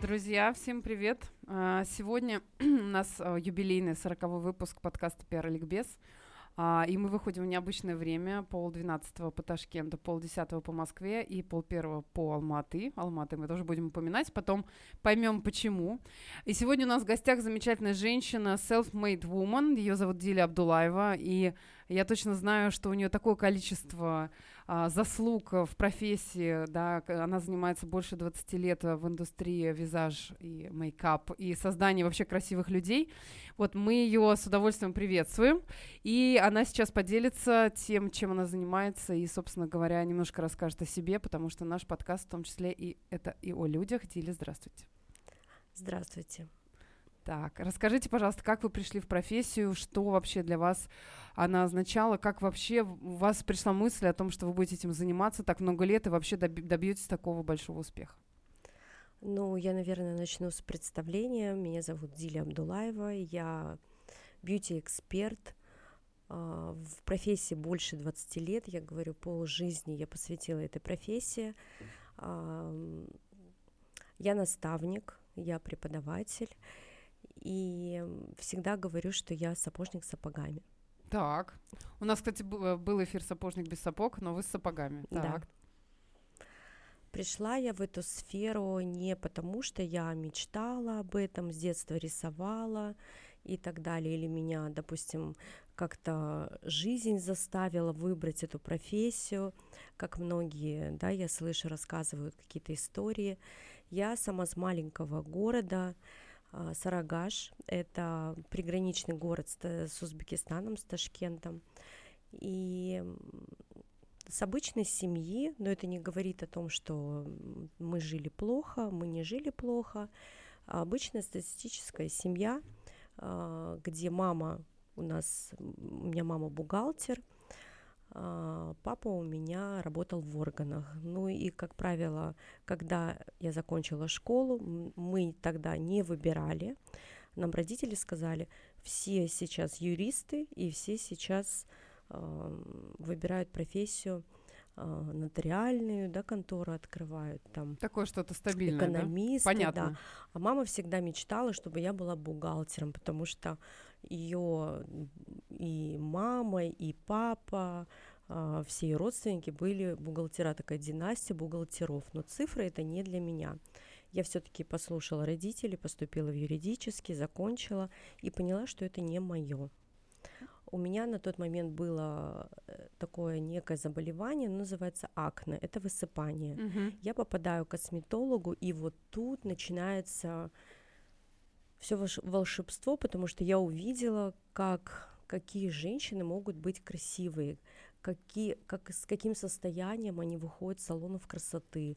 Друзья, всем привет! А, сегодня у нас а, юбилейный 40 выпуск подкаста «Пиар Ликбез». А, и мы выходим в необычное время, пол двенадцатого по Ташкенту, пол десятого по Москве и пол первого по Алматы. Алматы мы тоже будем упоминать, потом поймем почему. И сегодня у нас в гостях замечательная женщина, self-made woman, ее зовут Диля Абдулаева, и я точно знаю, что у нее такое количество а, заслуг в профессии, да, она занимается больше 20 лет в индустрии визаж и мейкап и создания вообще красивых людей. Вот мы ее с удовольствием приветствуем, и она сейчас поделится тем, чем она занимается, и, собственно говоря, немножко расскажет о себе, потому что наш подкаст в том числе и это и о людях. Диля, здравствуйте. Здравствуйте. Так, расскажите, пожалуйста, как вы пришли в профессию, что вообще для вас она означала, как вообще у вас пришла мысль о том, что вы будете этим заниматься так много лет и вообще добьетесь такого большого успеха? Ну, я, наверное, начну с представления. Меня зовут Диля Абдулаева, я бьюти-эксперт, а, в профессии больше 20 лет, я говорю, пол жизни я посвятила этой профессии. Я наставник, я преподаватель, и всегда говорю, что я сапожник с сапогами. Так. У нас, кстати, э, был эфир «Сапожник без сапог», но вы с сапогами. Так. Да. Пришла я в эту сферу не потому, что я мечтала об этом, с детства рисовала и так далее, или меня, допустим, как-то жизнь заставила выбрать эту профессию, как многие, да, я слышу, рассказывают какие-то истории. Я сама с маленького города, Сарагаш. Это приграничный город с, Узбекистаном, с Ташкентом. И с обычной семьи, но это не говорит о том, что мы жили плохо, мы не жили плохо. А обычная статистическая семья, а, где мама у нас, у меня мама бухгалтер – а, папа у меня работал в органах. Ну и, как правило, когда я закончила школу, мы тогда не выбирали. Нам родители сказали, все сейчас юристы и все сейчас э, выбирают профессию э, нотариальную, да, контору открывают там. Такое что-то стабильное, Экономисты, да? Понятно. да. А мама всегда мечтала, чтобы я была бухгалтером, потому что ее и мама, и папа, а, все ее родственники были бухгалтера, такая династия бухгалтеров, но цифры это не для меня. Я все-таки послушала родителей, поступила в юридический, закончила и поняла, что это не мое. У меня на тот момент было э, такое некое заболевание, называется акне, это высыпание. Угу. Я попадаю к косметологу, и вот тут начинается все волшебство, потому что я увидела, как какие женщины могут быть красивые, какие, как, с каким состоянием они выходят с салонов красоты,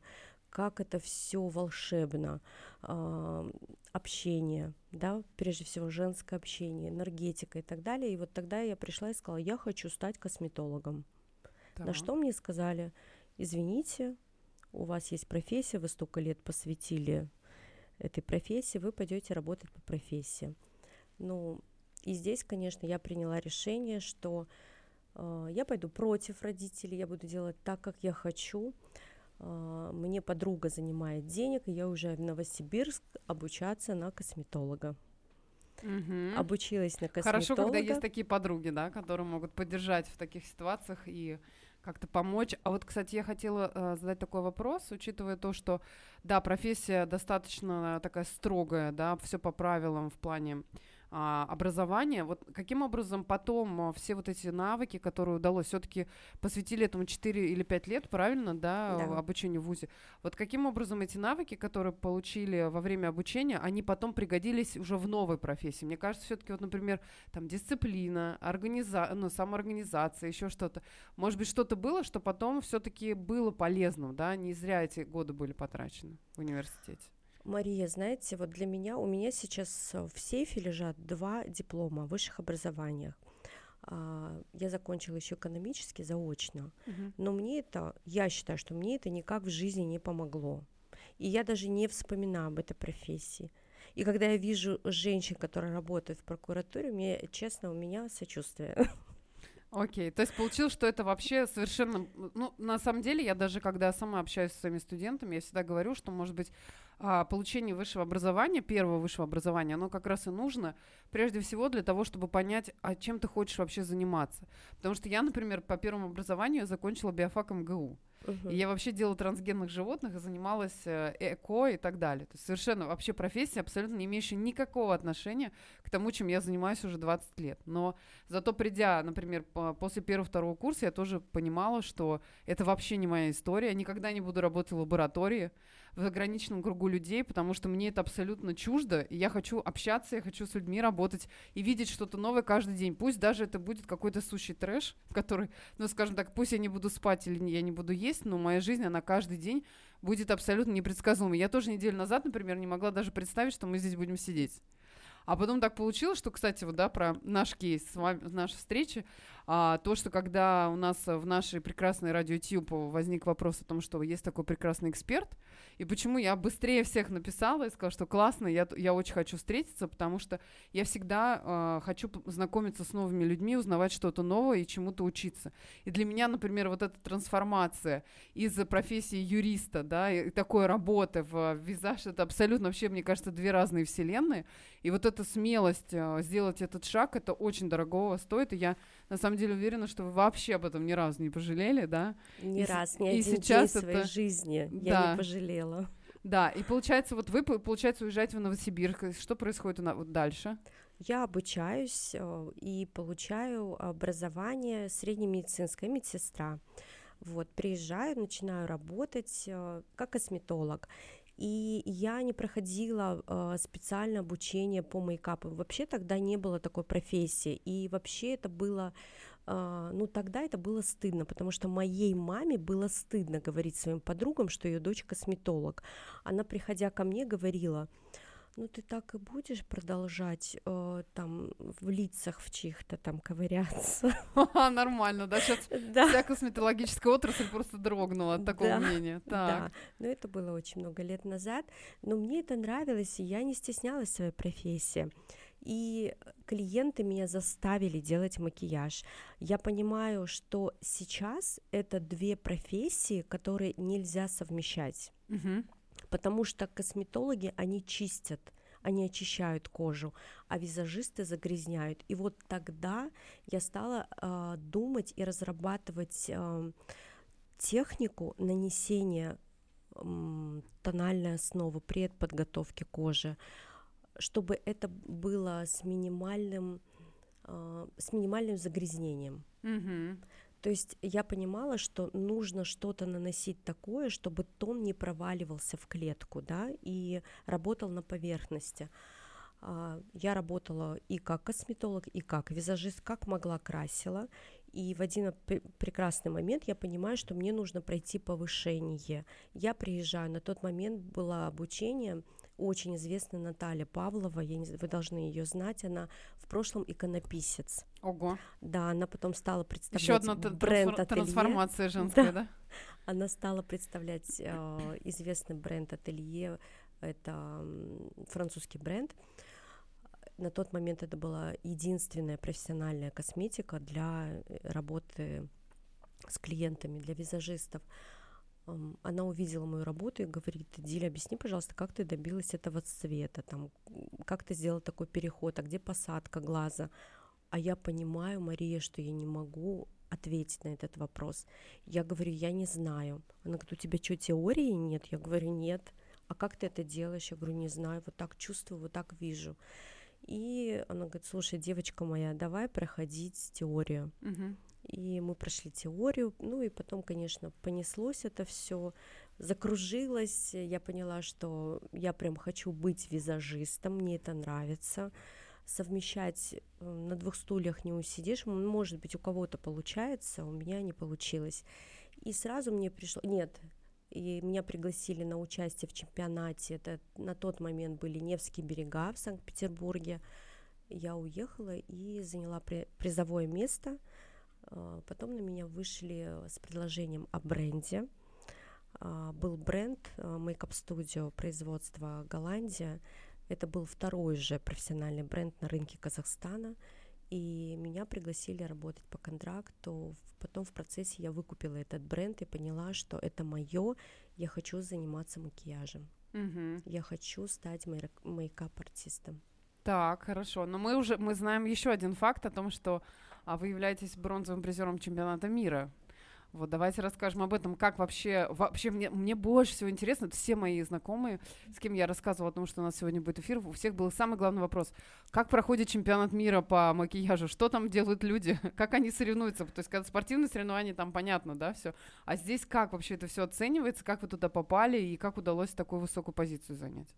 как это все волшебно, э, общение, да, прежде всего женское общение, энергетика и так далее. И вот тогда я пришла и сказала, я хочу стать косметологом. Да. На что мне сказали, извините, у вас есть профессия, вы столько лет посвятили этой профессии, вы пойдете работать по профессии. Ну, и здесь, конечно, я приняла решение, что э, я пойду против родителей, я буду делать так, как я хочу. Э, мне подруга занимает денег, и я уже в Новосибирск обучаться на косметолога. Угу. Обучилась на косметолога. Хорошо, когда есть такие подруги, да, которые могут поддержать в таких ситуациях и как-то помочь. А вот, кстати, я хотела э, задать такой вопрос, учитывая то, что, да, профессия достаточно такая строгая, да, все по правилам в плане а, образования. Вот каким образом потом а, все вот эти навыки, которые удалось, все-таки посвятили этому 4 или 5 лет, правильно, да, да, обучению в ВУЗе. Вот каким образом эти навыки, которые получили во время обучения, они потом пригодились уже в новой профессии? Мне кажется, все-таки вот, например, там дисциплина, организа... ну, самоорганизация, еще что-то. Может быть, что-то было, что потом все-таки было полезным, да, не зря эти годы были потрачены в университете. Мария, знаете, вот для меня, у меня сейчас э, в сейфе лежат два диплома о высших образованиях. А, я закончила еще экономически заочно, угу. но мне это, я считаю, что мне это никак в жизни не помогло. И я даже не вспоминаю об этой профессии. И когда я вижу женщин, которые работают в прокуратуре, мне, честно, у меня сочувствие. Окей, то есть получилось, что это вообще совершенно... Ну, на самом деле, я даже, когда сама общаюсь с своими студентами, я всегда говорю, что, может быть, а, получение высшего образования, первого высшего образования, оно как раз и нужно, прежде всего, для того, чтобы понять, а чем ты хочешь вообще заниматься. Потому что я, например, по первому образованию закончила биофак МГУ. Uh-huh. И я вообще делала трансгенных животных и занималась э, эко и так далее. То есть совершенно вообще профессия, абсолютно не имеющая никакого отношения к тому, чем я занимаюсь уже 20 лет. Но зато придя, например, по, после первого-второго курса, я тоже понимала, что это вообще не моя история. Я никогда не буду работать в лаборатории в ограниченном кругу людей, потому что мне это абсолютно чуждо, и я хочу общаться, я хочу с людьми работать и видеть что-то новое каждый день. Пусть даже это будет какой-то сущий трэш, который, ну, скажем так, пусть я не буду спать или я не буду есть, но моя жизнь, она каждый день будет абсолютно непредсказуемой. Я тоже неделю назад, например, не могла даже представить, что мы здесь будем сидеть. А потом так получилось, что, кстати, вот, да, про наш кейс, с вами, нашей встречи, а, то, что когда у нас в нашей прекрасной радио Тьюб возник вопрос о том, что есть такой прекрасный эксперт, и почему я быстрее всех написала и сказала, что классно, я, я очень хочу встретиться, потому что я всегда э, хочу знакомиться с новыми людьми, узнавать что-то новое и чему-то учиться. И для меня, например, вот эта трансформация из профессии юриста, да, и такой работы в визаж, это абсолютно вообще, мне кажется, две разные вселенные. И вот эта смелость э, сделать этот шаг, это очень дорогого стоит, и я на самом деле уверена, что вы вообще об этом ни разу не пожалели, да? Ни и, раз, ни и один сейчас день это... своей жизни да. я не пожалела. Да, и получается, вот вы, получается, уезжаете в Новосибирск. Что происходит у нас вот дальше? Я обучаюсь э, и получаю образование среднемедицинская медсестра. Вот, приезжаю, начинаю работать э, как косметолог. И я не проходила э, специальное обучение по мейкапу. Вообще тогда не было такой профессии. И вообще это было Uh, ну тогда это было стыдно, потому что моей маме было стыдно говорить своим подругам, что ее дочь косметолог. Она, приходя ко мне, говорила, ну ты так и будешь продолжать э, там в лицах в чьих-то там ковыряться. Нормально, да? Сейчас да. вся косметологическая отрасль просто дрогнула от такого да, мнения. Так. Да, но это было очень много лет назад, но мне это нравилось, и я не стеснялась своей профессии. И клиенты меня заставили делать макияж. Я понимаю, что сейчас это две профессии, которые нельзя совмещать. Угу потому что косметологи, они чистят, они очищают кожу, а визажисты загрязняют. И вот тогда я стала э, думать и разрабатывать э, технику нанесения э, тональной основы при подготовке кожи, чтобы это было с минимальным, э, с минимальным загрязнением. Mm-hmm. То есть я понимала, что нужно что-то наносить такое, чтобы тон не проваливался в клетку, да, и работал на поверхности. А, я работала и как косметолог, и как визажист, как могла красила. И в один прекрасный момент я понимаю, что мне нужно пройти повышение. Я приезжаю, на тот момент было обучение очень известная Наталья Павлова, я не, вы должны ее знать, она в прошлом иконописец. Ого. Да, она потом стала представлять Еще одна бренд трансфор- трансформация женская, да? да? Она стала представлять э, известный бренд ателье, это э, французский бренд. На тот момент это была единственная профессиональная косметика для э, работы с клиентами, для визажистов она увидела мою работу и говорит, Диля, объясни, пожалуйста, как ты добилась этого цвета, там, как ты сделала такой переход, а где посадка глаза? А я понимаю, Мария, что я не могу ответить на этот вопрос. Я говорю, я не знаю. Она говорит, у тебя что, теории нет? Я говорю, нет. А как ты это делаешь? Я говорю, не знаю, вот так чувствую, вот так вижу. И она говорит, слушай, девочка моя, давай проходить теорию. Uh-huh. И мы прошли теорию, ну и потом, конечно, понеслось это все, закружилось. Я поняла, что я прям хочу быть визажистом, мне это нравится. Совмещать э, на двух стульях не усидишь, может быть, у кого-то получается, у меня не получилось. И сразу мне пришло, нет, и меня пригласили на участие в чемпионате. Это на тот момент были Невские берега в Санкт-Петербурге. Я уехала и заняла призовое место. А, потом на меня вышли с предложением о бренде. А, был бренд а, Makeup Studio производства Голландия. Это был второй же профессиональный бренд на рынке Казахстана. и меня пригласили работать по контракту. Потом в процессе я выкупила этот бренд и поняла, что это мое, я хочу заниматься макияжем. Мгм. Я хочу стать мейк- мейкап-артистом. Так, хорошо. Но мы уже мы знаем еще один факт о том, что а, вы являетесь бронзовым призером чемпионата мира. Вот давайте расскажем об этом, как вообще, вообще мне, мне больше всего интересно, это все мои знакомые, с кем я рассказывала о том, что у нас сегодня будет эфир, у всех был самый главный вопрос, как проходит чемпионат мира по макияжу, что там делают люди, как они соревнуются, то есть когда спортивные соревнования, там понятно, да, все, а здесь как вообще это все оценивается, как вы туда попали и как удалось такую высокую позицию занять?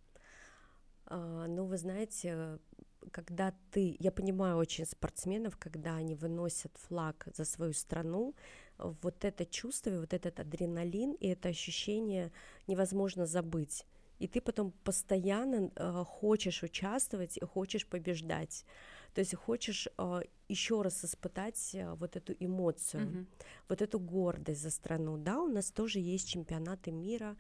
А, ну, вы знаете, когда ты, я понимаю очень спортсменов, когда они выносят флаг за свою страну, вот это чувство, вот этот адреналин и это ощущение невозможно забыть. И ты потом постоянно э, хочешь участвовать и хочешь побеждать. То есть хочешь э, еще раз испытать э, вот эту эмоцию, Мгм. вот эту гордость за страну. Да, у нас тоже есть чемпионаты мира,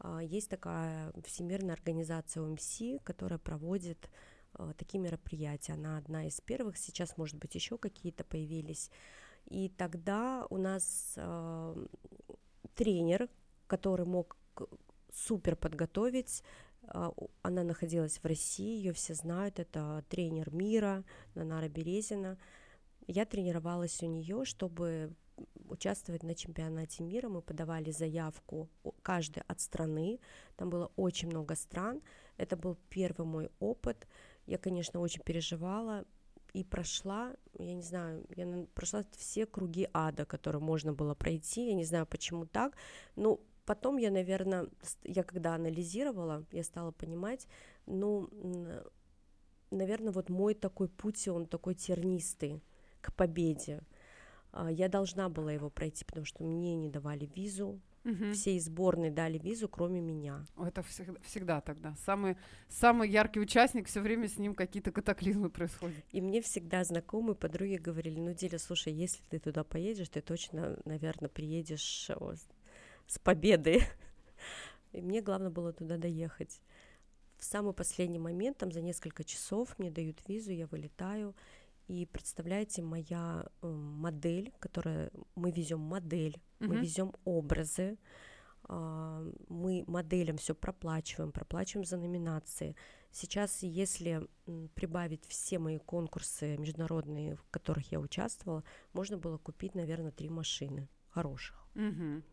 а, есть такая всемирная организация ОМС, которая проводит такие мероприятия. Она одна из первых, сейчас, может быть, еще какие-то появились. И тогда у нас а, тренер, который мог супер подготовить, у- она находилась в России, ее все знают, это тренер мира Нанара Березина. Я тренировалась у нее, чтобы участвовать на чемпионате мира. Мы подавали заявку каждый от страны. Там было очень много стран. Это был первый мой опыт. Я, конечно, очень переживала и прошла, я не знаю, я прошла все круги ада, которые можно было пройти. Я не знаю, почему так. Но потом я, наверное, я когда анализировала, я стала понимать, ну, наверное, вот мой такой путь, он такой тернистый к победе. А, Я должна была его пройти, потому что мне не давали визу. Мгм. Все из сборной дали визу, кроме меня. Это всегда, всегда тогда. Самый, самый яркий участник, все время с ним какие-то катаклизмы происходят. И мне всегда знакомые подруги говорили, ну, Диля, слушай, если ты туда поедешь, ты точно, наверное, приедешь с победой. И мне главное было туда доехать. В самый последний момент, там за несколько часов мне дают визу, я вылетаю. И представляете, моя э, модель, которая мы везем модель, мы Мгм. везем образы, а, мы моделям все проплачиваем, проплачиваем за номинации. Сейчас, если прибавить все мои конкурсы международные, в которых я участвовала, можно было купить, наверное, три машины хороших. Мгм.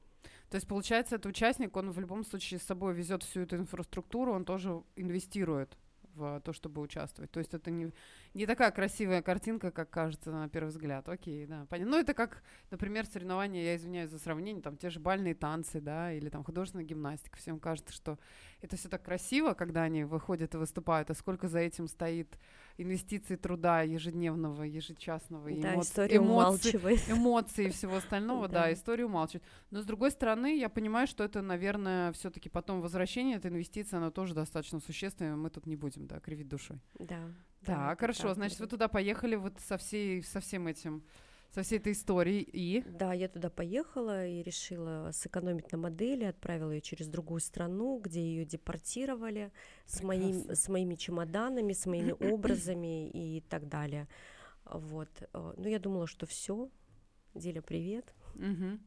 То есть, получается, этот участник, он в любом случае с собой везет всю эту инфраструктуру, он тоже инвестирует в то, чтобы участвовать. То есть это не, не такая красивая картинка, как кажется на первый взгляд. Окей, да, понятно. Ну, это как, например, соревнования, я извиняюсь за сравнение, там те же бальные танцы, да, или там художественная гимнастика. Всем кажется, что это все так красиво, когда они выходят и выступают, а сколько за этим стоит инвестиций труда ежедневного, ежечасного, да, эмо- эмоций, умалчивает. эмоций и всего остального, да. Да. историю умалчивать. Но с другой стороны, я понимаю, что это, наверное, все-таки потом возвращение, эта инвестиция, она тоже достаточно существенная, мы тут не будем, да, кривить душой. Да. да, Так, это хорошо, значит, вы туда поехали вот со всей, со всем этим, со всей этой историей, и... Да, я туда поехала и решила сэкономить на модели, отправила ее через другую страну, где ее депортировали с, моим, с моими чемоданами, с моими образами и так далее. Вот. э, Ну, я думала, что все. Диля, привет. Мгм.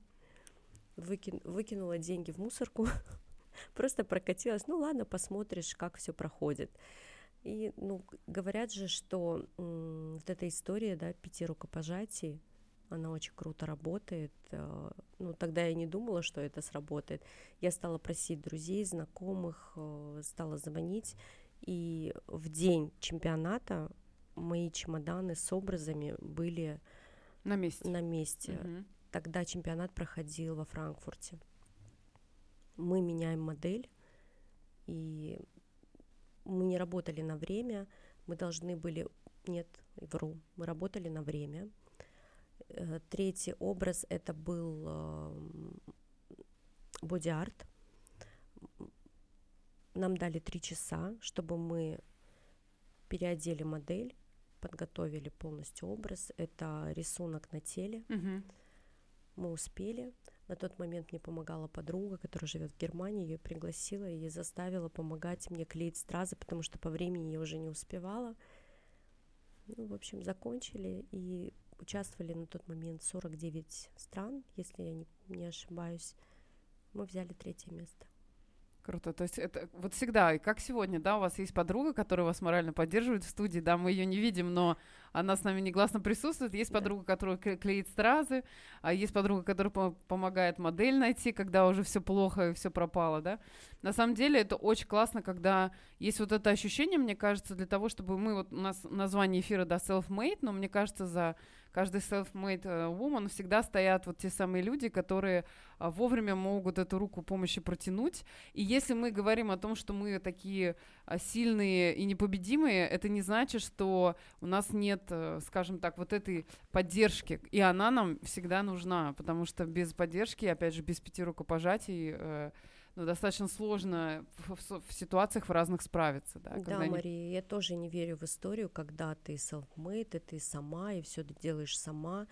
Выкин- выкинула деньги в мусорку, просто прокатилась. Ну ладно, посмотришь, как все проходит. И, ну, говорят же, что м, вот эта история, да, пяти рукопожатий, она очень круто работает. э, Ну, тогда я не думала, что это сработает. Я стала просить друзей, знакомых, э, стала звонить. И в день чемпионата мои чемоданы с образами были На месте. на месте. Мгм. Тогда чемпионат проходил во Франкфурте. Мы меняем модель, и мы не работали на время, мы должны были... Нет, вру, мы работали на время. Э, Третий образ это был эм, боди-арт. Нам дали три часа, чтобы мы переодели модель, подготовили полностью образ. Это рисунок на теле, Мгм. мы успели. На тот момент мне помогала подруга, которая живет в Германии. Ее пригласила и заставила помогать мне клеить стразы, потому что по времени я уже не успевала. Ну, в общем, закончили и участвовали на тот момент 49 стран, если я не, не ошибаюсь. Мы взяли третье место. Круто. То есть это вот всегда, и как сегодня, да, у вас есть подруга, которая вас морально поддерживает в студии, да, мы ее не видим, но она с нами негласно присутствует. Есть да. подруга, которая клеит стразы, а есть подруга, которая помогает модель найти, когда уже все плохо и все пропало, да. На самом деле это очень классно, когда есть вот это ощущение, мне кажется, для того, чтобы мы, вот у нас название эфира, да, self-made, но мне кажется, за каждый self-made э, woman всегда стоят вот те самые люди, которые а, вовремя могут эту руку помощи протянуть. И если мы говорим о том, что мы такие а, сильные и непобедимые, это не значит, что у нас нет, э, скажем так, вот этой поддержки. И она нам всегда нужна, потому что без поддержки, опять же, без пяти рукопожатий э, ну, достаточно сложно в, в, в ситуациях в разных справиться. Да, да они... Мария, я тоже не верю в историю, когда ты self-made, и ты сама, и все делаешь сама.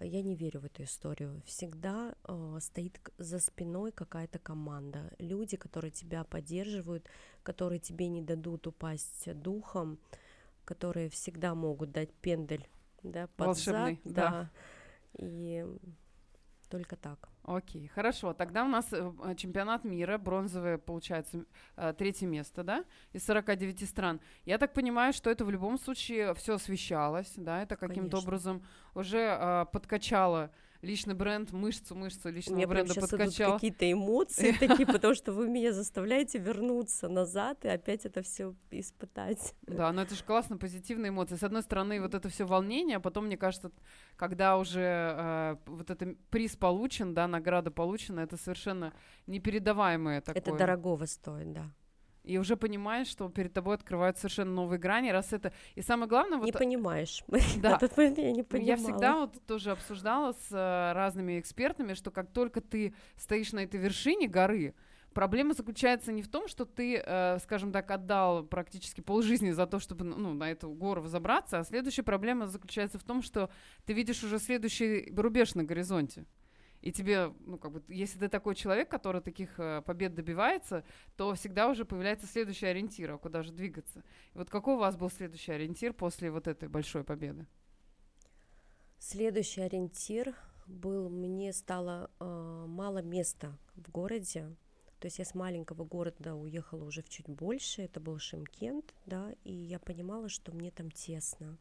Я не верю в эту историю. Всегда э, стоит за спиной какая-то команда. Люди, которые тебя поддерживают, которые тебе не дадут упасть духом, которые всегда могут дать пендель да, под Волшебный, зад. Да. да. И только так. Окей, хорошо. Тогда у нас э, чемпионат мира, бронзовое, получается, э, третье место, да, из 49 стран. Я так понимаю, что это в любом случае все освещалось, да, это каким-то образом уже э, подкачало личный бренд, мышцу, мышцу личного Мне бренда прям подкачал. какие-то эмоции такие, потому что вы меня заставляете вернуться назад и опять это все испытать. Да, но это же классно, позитивные эмоции. С одной стороны, вот это все волнение, а потом, мне кажется, когда уже э, вот этот приз получен, да, награда получена, это совершенно непередаваемое такое. Это дорогого стоит, да и уже понимаешь, что перед тобой открывают совершенно новые грани, раз это... И самое главное... Не вот... понимаешь. Да. Этот момент я не понимала. Я всегда вот тоже обсуждала с э, разными экспертами, что как только ты стоишь на этой вершине горы, Проблема заключается не в том, что ты, э, скажем так, отдал практически полжизни за то, чтобы ну, на эту гору взобраться, а следующая проблема заключается в том, что ты видишь уже следующий рубеж на горизонте. И тебе, ну, как бы, если ты такой человек, который таких э, побед добивается, то всегда уже появляется следующий ориентир, а куда же двигаться. И вот какой у вас был следующий ориентир после вот этой большой победы? Следующий ориентир был, мне стало э, мало места в городе. То есть я с маленького города уехала уже в чуть больше, это был Шимкент, да, и я понимала, что мне там тесно.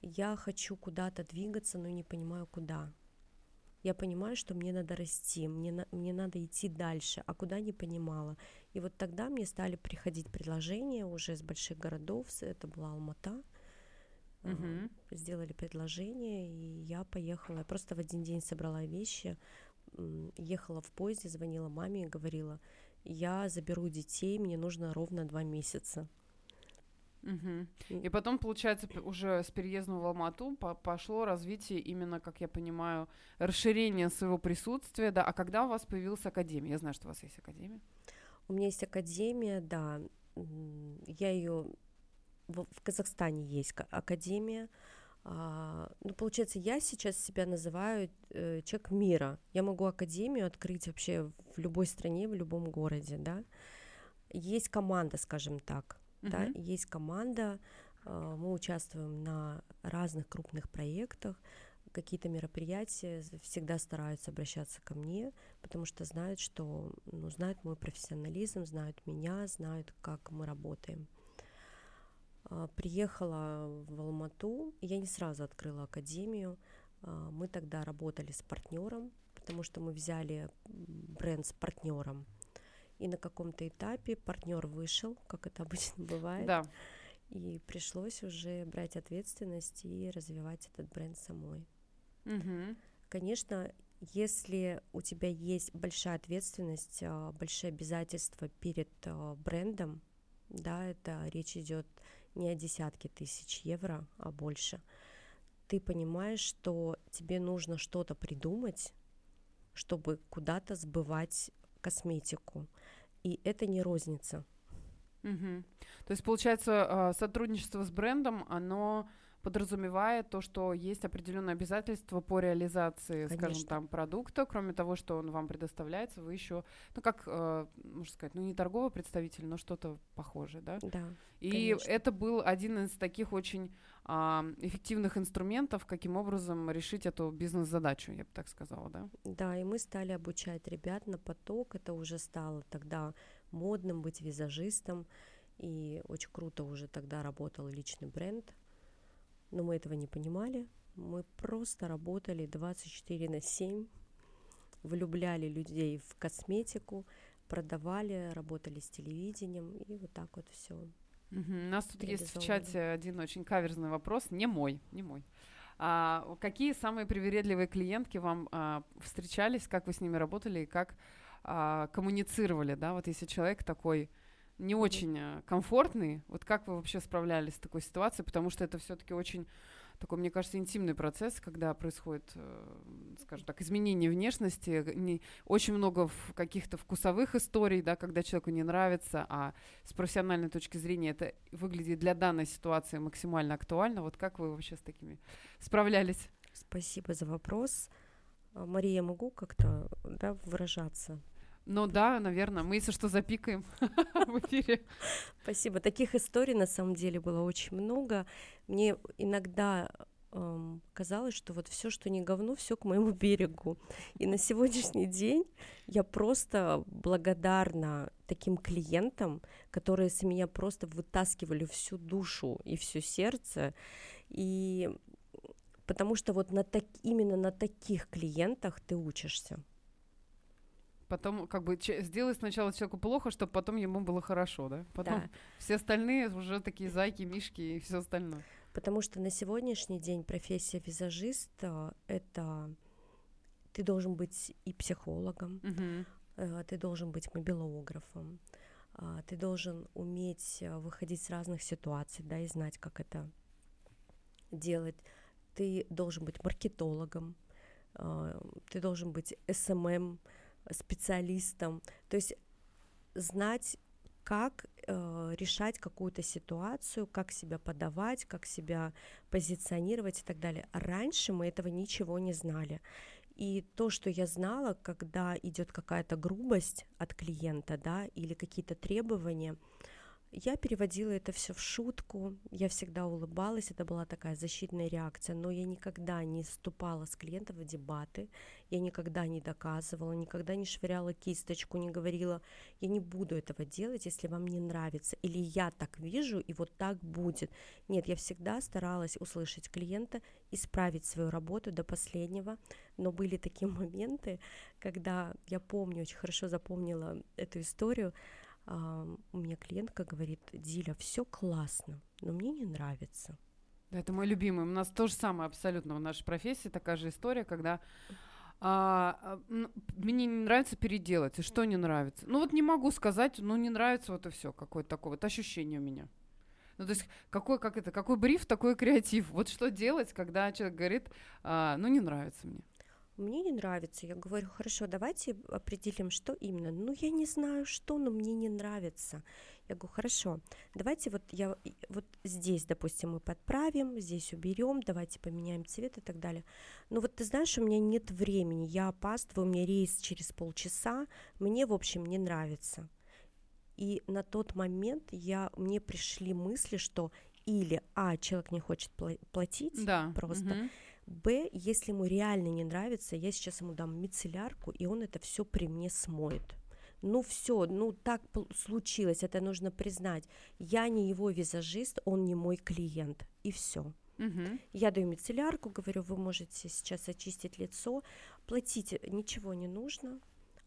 Я хочу куда-то двигаться, но не понимаю, куда я понимаю, что мне надо расти, мне, на, мне надо идти дальше, а куда не понимала. И вот тогда мне стали приходить предложения уже из больших городов, это была Алмата, uh-huh. сделали предложение, и я поехала. Я просто в один день собрала вещи, ехала в поезде, звонила маме и говорила, я заберу детей, мне нужно ровно два месяца. Угу. И потом, получается, уже с переездом в Алмату по пошло развитие именно, как я понимаю, расширение своего присутствия, да. А когда у вас появилась академия? Я знаю, что у вас есть академия. У меня есть академия, да. Я ее в, в Казахстане есть академия. А, ну, получается, я сейчас себя называю э, человек мира. Я могу академию открыть вообще в любой стране, в любом городе, да. Есть команда, скажем так uh-huh. да, есть команда, а, мы участвуем на разных крупных проектах, какие-то мероприятия всегда стараются обращаться ко мне, потому что знают, что ну, знают мой профессионализм, знают меня, знают, как мы работаем. А, приехала в Алмату, я не сразу открыла академию. А, мы тогда работали с партнером, потому что мы взяли бренд с партнером и на каком-то этапе партнер вышел, как это обычно бывает. Да. И пришлось уже брать ответственность и развивать этот бренд самой. Угу. Конечно, если у тебя есть большая ответственность, а, большие обязательства перед а, брендом, да, это речь идет не о десятке тысяч евро, а больше, ты понимаешь, что тебе нужно что-то придумать, чтобы куда-то сбывать косметику. И это не розница. Угу. То есть, получается, а, сотрудничество с брендом, оно подразумевает то, что есть определенные обязательства по реализации, Конечно. скажем, там продукта. Кроме того, что он вам предоставляется, вы еще, ну как, э, можно сказать, ну не торговый представитель, но что-то похожее, да? Да. И конечно. это был один из таких очень а, эффективных инструментов, каким образом решить эту бизнес-задачу, я бы так сказала, да? Да, и мы стали обучать ребят на поток. Это уже стало тогда модным быть визажистом. И очень круто уже тогда работал личный бренд но мы этого не понимали. Мы просто работали 24 на 7, влюбляли людей в косметику, продавали, работали с телевидением, и вот так вот все. Угу. У нас тут есть в чате один очень каверзный вопрос, не мой, не мой. А, какие самые привередливые клиентки вам а, встречались, как вы с ними работали и как а, коммуницировали, да, вот если человек такой не очень э, комфортный. Вот как вы вообще справлялись с такой ситуацией? Потому что это все-таки очень такой, мне кажется, интимный процесс, когда происходит, э, скажем так, изменение внешности, не, очень много каких-то вкусовых историй, да, когда человеку не нравится, а с профессиональной точки зрения это выглядит для данной ситуации максимально актуально. Вот как вы вообще с такими справлялись? Спасибо за вопрос. А, Мария, могу как-то да, выражаться? Ну да, наверное. Мы, если что, запикаем в эфире. Спасибо. Таких историй на самом деле было очень много. Мне иногда эм, казалось, что вот все, что не говно, все к моему берегу. И на сегодняшний день я просто благодарна таким клиентам, которые с меня просто вытаскивали всю душу и все сердце. И потому что вот на так, именно на таких клиентах ты учишься. Потом, как бы, сделай сначала человеку плохо, чтобы потом ему было хорошо, да? Потом да. все остальные уже такие зайки, мишки и все остальное. Потому что на сегодняшний день профессия визажиста — это ты должен быть и психологом, угу. ты должен быть мобилографом, а, ты должен уметь э, выходить с разных ситуаций, да, и знать, как это делать. Ты должен быть маркетологом, а, ты должен быть SMM, специалистом, то есть знать, как э, решать какую-то ситуацию, как себя подавать, как себя позиционировать и так далее. Раньше мы этого ничего не знали. И то, что я знала, когда идет какая-то грубость от клиента, да, или какие-то требования, я переводила это все в шутку, я всегда улыбалась, это была такая защитная реакция, но я никогда не вступала с клиентом в дебаты, я никогда не доказывала, никогда не швыряла кисточку, не говорила, я не буду этого делать, если вам не нравится, или я так вижу, и вот так будет. Нет, я всегда старалась услышать клиента, исправить свою работу до последнего, но были такие моменты, когда я помню, очень хорошо запомнила эту историю, у меня клиентка говорит, Диля, все классно, но мне не нравится. это мой любимый. У нас то же самое абсолютно в нашей профессии, такая же история, когда а, а мне не нравится переделать, и что не нравится? Ну вот не могу сказать, ну не нравится вот и все, какое-то такое вот ощущение у меня. Ну, то есть какой, как это, какой бриф, такой креатив. Вот что делать, когда человек говорит, а, ну, не нравится мне мне не нравится. Я говорю, хорошо, давайте определим, что именно. Ну, я не знаю, что, но мне не нравится. Я говорю, хорошо, давайте вот я вот здесь, допустим, мы подправим, здесь уберем, давайте поменяем цвет и так далее. Но вот ты знаешь, у меня нет времени, я опаздываю, у меня рейс через полчаса, мне, в общем, не нравится. И на тот момент я, мне пришли мысли, что или, а, человек не хочет платить да. просто, угу Б, если ему реально не нравится, я сейчас ему дам мицеллярку, и он это все при мне смоет. Ну все, ну так случилось, это нужно признать. Я не его визажист, он не мой клиент, и все. Угу. Я даю мицеллярку, говорю, вы можете сейчас очистить лицо, платите, ничего не нужно.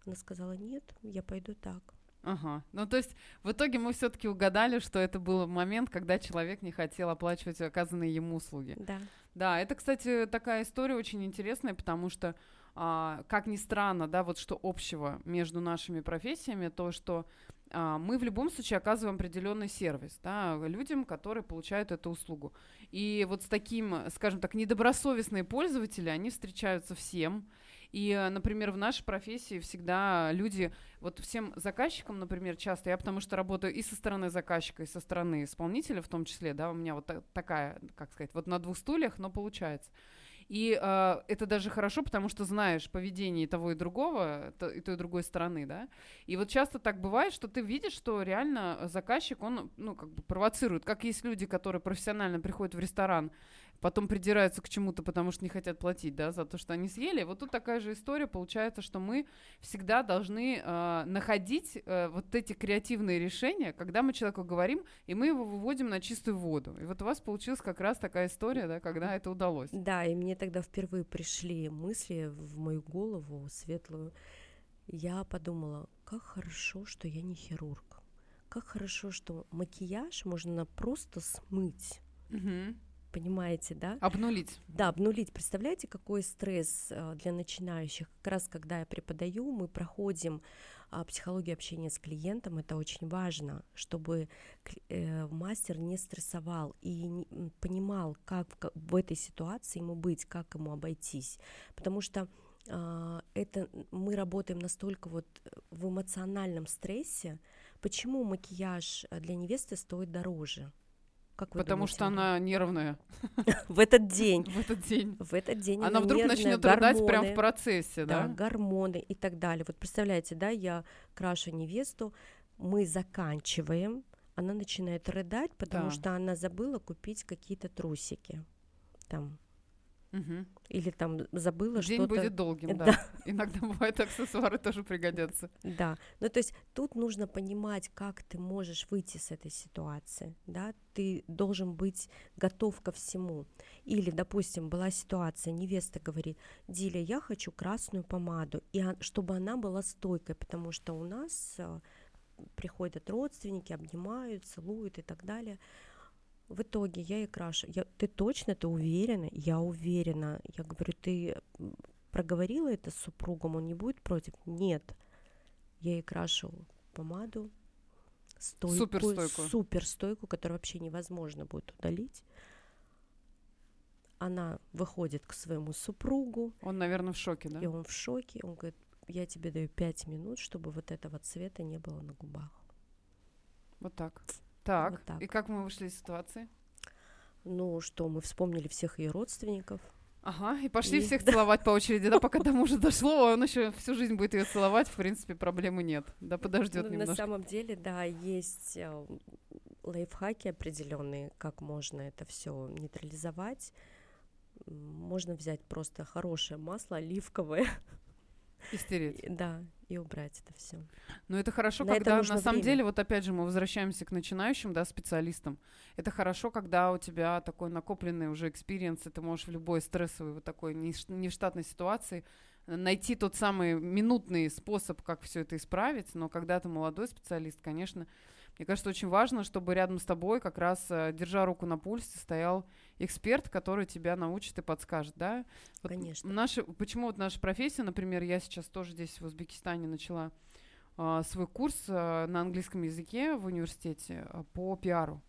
Она сказала, нет, я пойду так. Ага. Ну, то есть в итоге мы все-таки угадали, что это был момент, когда человек не хотел оплачивать оказанные ему услуги. Да. Да, это, кстати, такая история очень интересная, потому что, а, как ни странно, да, вот что общего между нашими профессиями, то, что а, мы в любом случае оказываем определенный сервис да, людям, которые получают эту услугу. И вот с таким, скажем так, недобросовестные пользователи, они встречаются всем, И, э, например, в нашей профессии всегда люди, вот всем заказчикам, например, часто, я потому что работаю и со стороны заказчика, и со стороны исполнителя в том числе, да, у меня вот такая, как сказать, вот на двух стульях, но получается. И э, это даже хорошо, потому что знаешь поведение того и другого, то, и той и другой стороны, да. И вот часто так бывает, что ты видишь, что реально заказчик, он, ну, как бы провоцирует. Как есть люди, которые профессионально приходят в ресторан, потом придираются к чему-то, потому что не хотят платить, да, за то, что они съели. Вот тут такая же история получается, что мы всегда должны э, находить э, вот эти креативные решения, когда мы человеку говорим, и мы его выводим на чистую воду. И вот у вас получилась как раз такая история, да, когда это удалось. Да, и мне тогда впервые пришли мысли в мою голову светлую. Я подумала, как хорошо, что я не хирург. Как хорошо, что макияж можно просто смыть. Угу понимаете, да? Обнулить. Да, обнулить. Представляете, какой стресс э, для начинающих? Как раз когда я преподаю, мы проходим а, психологию общения с клиентом. Это очень важно, чтобы э, мастер не стрессовал и понимал, как в этой ситуации ему быть, как ему обойтись. Потому что а, это мы работаем настолько вот в эмоциональном стрессе. Почему макияж для невесты стоит дороже? Как вы Потому думаете? что она нервная. В этот день. В этот день. В этот день она вдруг начнет рыдать прямо в процессе, да? Да, гормоны и так далее. Вот представляете, да, я крашу невесту, мы заканчиваем, она начинает рыдать, потому что она забыла купить какие-то трусики. Там Угу. Или там забыла День что-то. День будет долгим, да. да. Иногда бывают аксессуары тоже пригодятся. Да. Ну, то есть тут нужно понимать, как ты можешь выйти с этой ситуации, да. Ты должен быть готов ко всему. Или, допустим, была ситуация, невеста говорит, Диля, я хочу красную помаду, и чтобы она была стойкой, потому что у нас а, приходят родственники, обнимают, целуют и так далее. В итоге я ей крашу. Я, ты точно, ты уверена? Я уверена. Я говорю, ты проговорила это с супругом, он не будет против? Нет. Я ей крашу помаду, стойку, суперстойку. суперстойку, которую вообще невозможно будет удалить. Она выходит к своему супругу. Он, наверное, в шоке, да? И он в шоке. Он говорит, я тебе даю пять минут, чтобы вот этого цвета не было на губах. Вот так. Так, вот так. и как мы вышли из ситуации? Ну что, мы вспомнили всех ее родственников. Ага, и пошли и... всех целовать по очереди, да, пока до мужа дошло, он еще всю жизнь будет ее целовать, в принципе, проблемы нет, да, подождет ну, немножко. На самом деле, да, есть э, лайфхаки определенные, как можно это все нейтрализовать. Можно взять просто хорошее масло оливковое, и стереть. Да, и убрать это все. Но это хорошо, на когда это на самом время. деле, вот опять же, мы возвращаемся к начинающим, да, специалистам. Это хорошо, когда у тебя такой накопленный уже experience, и ты можешь в любой стрессовой вот такой нештатной ситуации найти тот самый минутный способ, как все это исправить. Но когда ты молодой специалист, конечно, мне кажется, очень важно, чтобы рядом с тобой, как раз э, держа руку на пульсе, стоял эксперт, который тебя научит и подскажет, да? Вот Конечно. Наши, почему вот наша профессия, например, я сейчас тоже здесь в Узбекистане начала э, свой курс э, на английском языке в университете э, по пиару.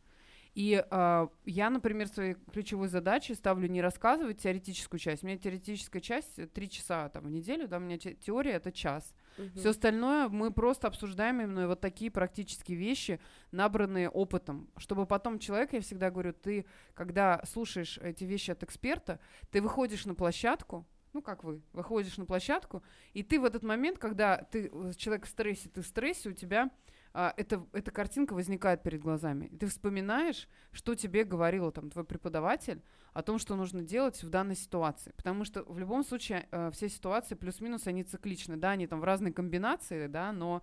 И э, я, например, своей ключевой задачей ставлю не рассказывать теоретическую часть. У меня теоретическая часть три часа там, в неделю, да, у меня теория это час. Угу. Все остальное мы просто обсуждаем именно вот такие практические вещи, набранные опытом, чтобы потом человек, я всегда говорю, ты, когда слушаешь эти вещи от эксперта, ты выходишь на площадку, ну как вы, выходишь на площадку, и ты в этот момент, когда ты э, человек в стрессе, ты в стрессе, у тебя а, это, эта картинка возникает перед глазами. Ты вспоминаешь, что тебе говорил там твой преподаватель о том, что нужно делать в данной ситуации. Потому что в любом случае э, все ситуации плюс-минус, они цикличны. Да, они там в разной комбинации, да, но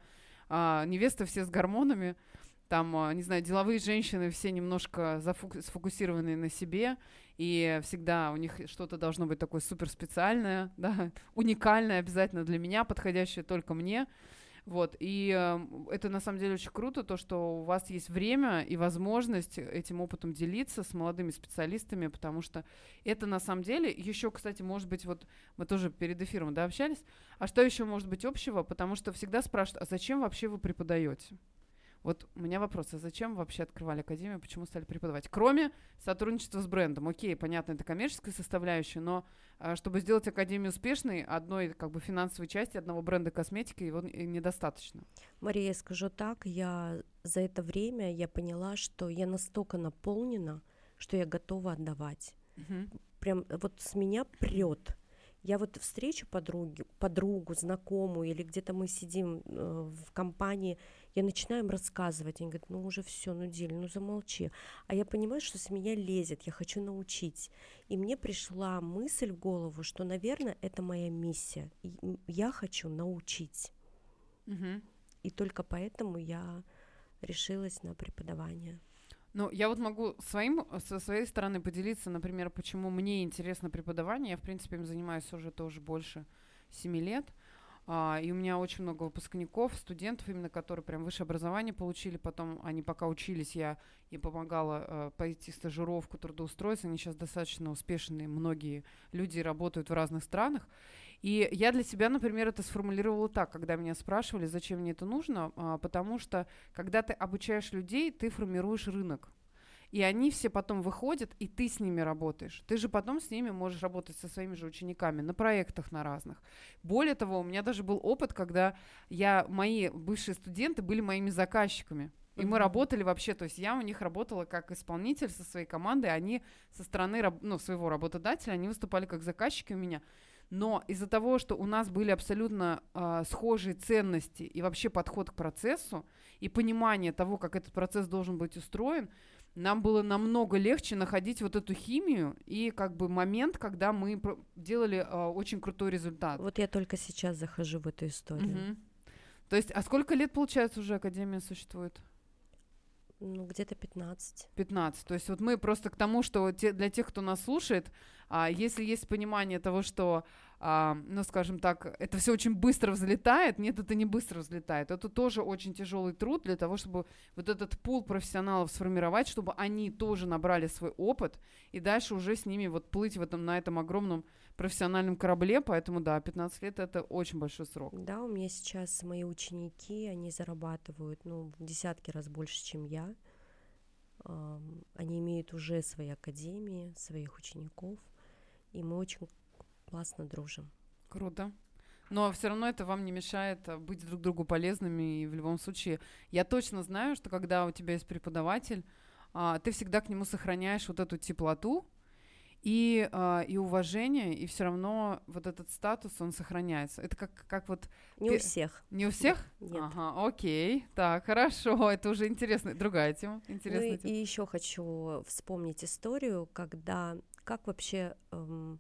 э, невесты все с гормонами, там, э, не знаю, деловые женщины все немножко зафу- сфокусированы на себе, и всегда у них что-то должно быть такое супер специальное, да, уникальное обязательно для меня, подходящее только мне. Вот, и э, это на самом деле очень круто, то, что у вас есть время и возможность этим опытом делиться с молодыми специалистами, потому что это на самом деле еще, кстати, может быть, вот мы тоже перед эфиром, да, общались, а что еще может быть общего, потому что всегда спрашивают, а зачем вообще вы преподаете? Вот у меня вопрос, а зачем вообще открывали академию, почему стали преподавать? Кроме сотрудничества с брендом, окей, понятно, это коммерческая составляющая, но а, чтобы сделать академию успешной, одной как бы финансовой части одного бренда косметики его недостаточно. Мария, я скажу так, я за это время я поняла, что я настолько наполнена, что я готова отдавать. Угу. Прям вот с меня прет я вот встречу подруги, подругу, знакомую, или где-то мы сидим э, в компании, я начинаю им рассказывать, они говорят, ну уже все, ну Диль, ну замолчи. А я понимаю, что с меня лезет, я хочу научить. И мне пришла мысль в голову, что, наверное, это моя миссия. И я хочу научить. Угу. И только поэтому я решилась на преподавание. Ну, я вот могу своим, со своей стороны поделиться, например, почему мне интересно преподавание. Я, в принципе, им занимаюсь уже тоже больше семи лет. А, и у меня очень много выпускников, студентов, именно которые прям высшее образование получили. Потом они пока учились, я им помогала э, пойти стажировку, трудоустроиться. Они сейчас достаточно успешные, многие люди работают в разных странах. И я для себя, например, это сформулировала так, когда меня спрашивали, зачем мне это нужно, а, потому что когда ты обучаешь людей, ты формируешь рынок. И они все потом выходят, и ты с ними работаешь. Ты же потом с ними можешь работать со своими же учениками на проектах на разных. Более того, у меня даже был опыт, когда я, мои бывшие студенты были моими заказчиками. И мы работали вообще, то есть я у них работала как исполнитель со своей командой, они со стороны ну, своего работодателя, они выступали как заказчики у меня. Но из-за того, что у нас были абсолютно э, схожие ценности и вообще подход к процессу, и понимание того, как этот процесс должен быть устроен, нам было намного легче находить вот эту химию и как бы момент, когда мы делали э, очень крутой результат. Вот я только сейчас захожу в эту историю. Угу. То есть, а сколько лет, получается, уже Академия существует? Ну, где-то 15. 15. То есть вот мы просто к тому, что те, для тех, кто нас слушает, а, если есть понимание того, что, а, ну, скажем так, это все очень быстро взлетает, нет, это не быстро взлетает. Это тоже очень тяжелый труд для того, чтобы вот этот пул профессионалов сформировать, чтобы они тоже набрали свой опыт и дальше уже с ними вот плыть в этом, на этом огромном профессиональном корабле, поэтому да, 15 лет это очень большой срок. Да, у меня сейчас мои ученики, они зарабатывают, ну, в десятки раз больше, чем я. Они имеют уже свои академии, своих учеников, и мы очень классно дружим. Круто. Но все равно это вам не мешает а, быть друг другу полезными, и в любом случае я точно знаю, что когда у тебя есть преподаватель, а, ты всегда к нему сохраняешь вот эту теплоту, и, э, и уважение, и все равно вот этот статус, он сохраняется. Это как, как вот... Не ты... у всех. Не у всех? Нет. Ага, окей. Так, хорошо. Это уже интересно. Другая тема. Интересная ну, тема. И, и еще хочу вспомнить историю, когда... Как вообще... Эм,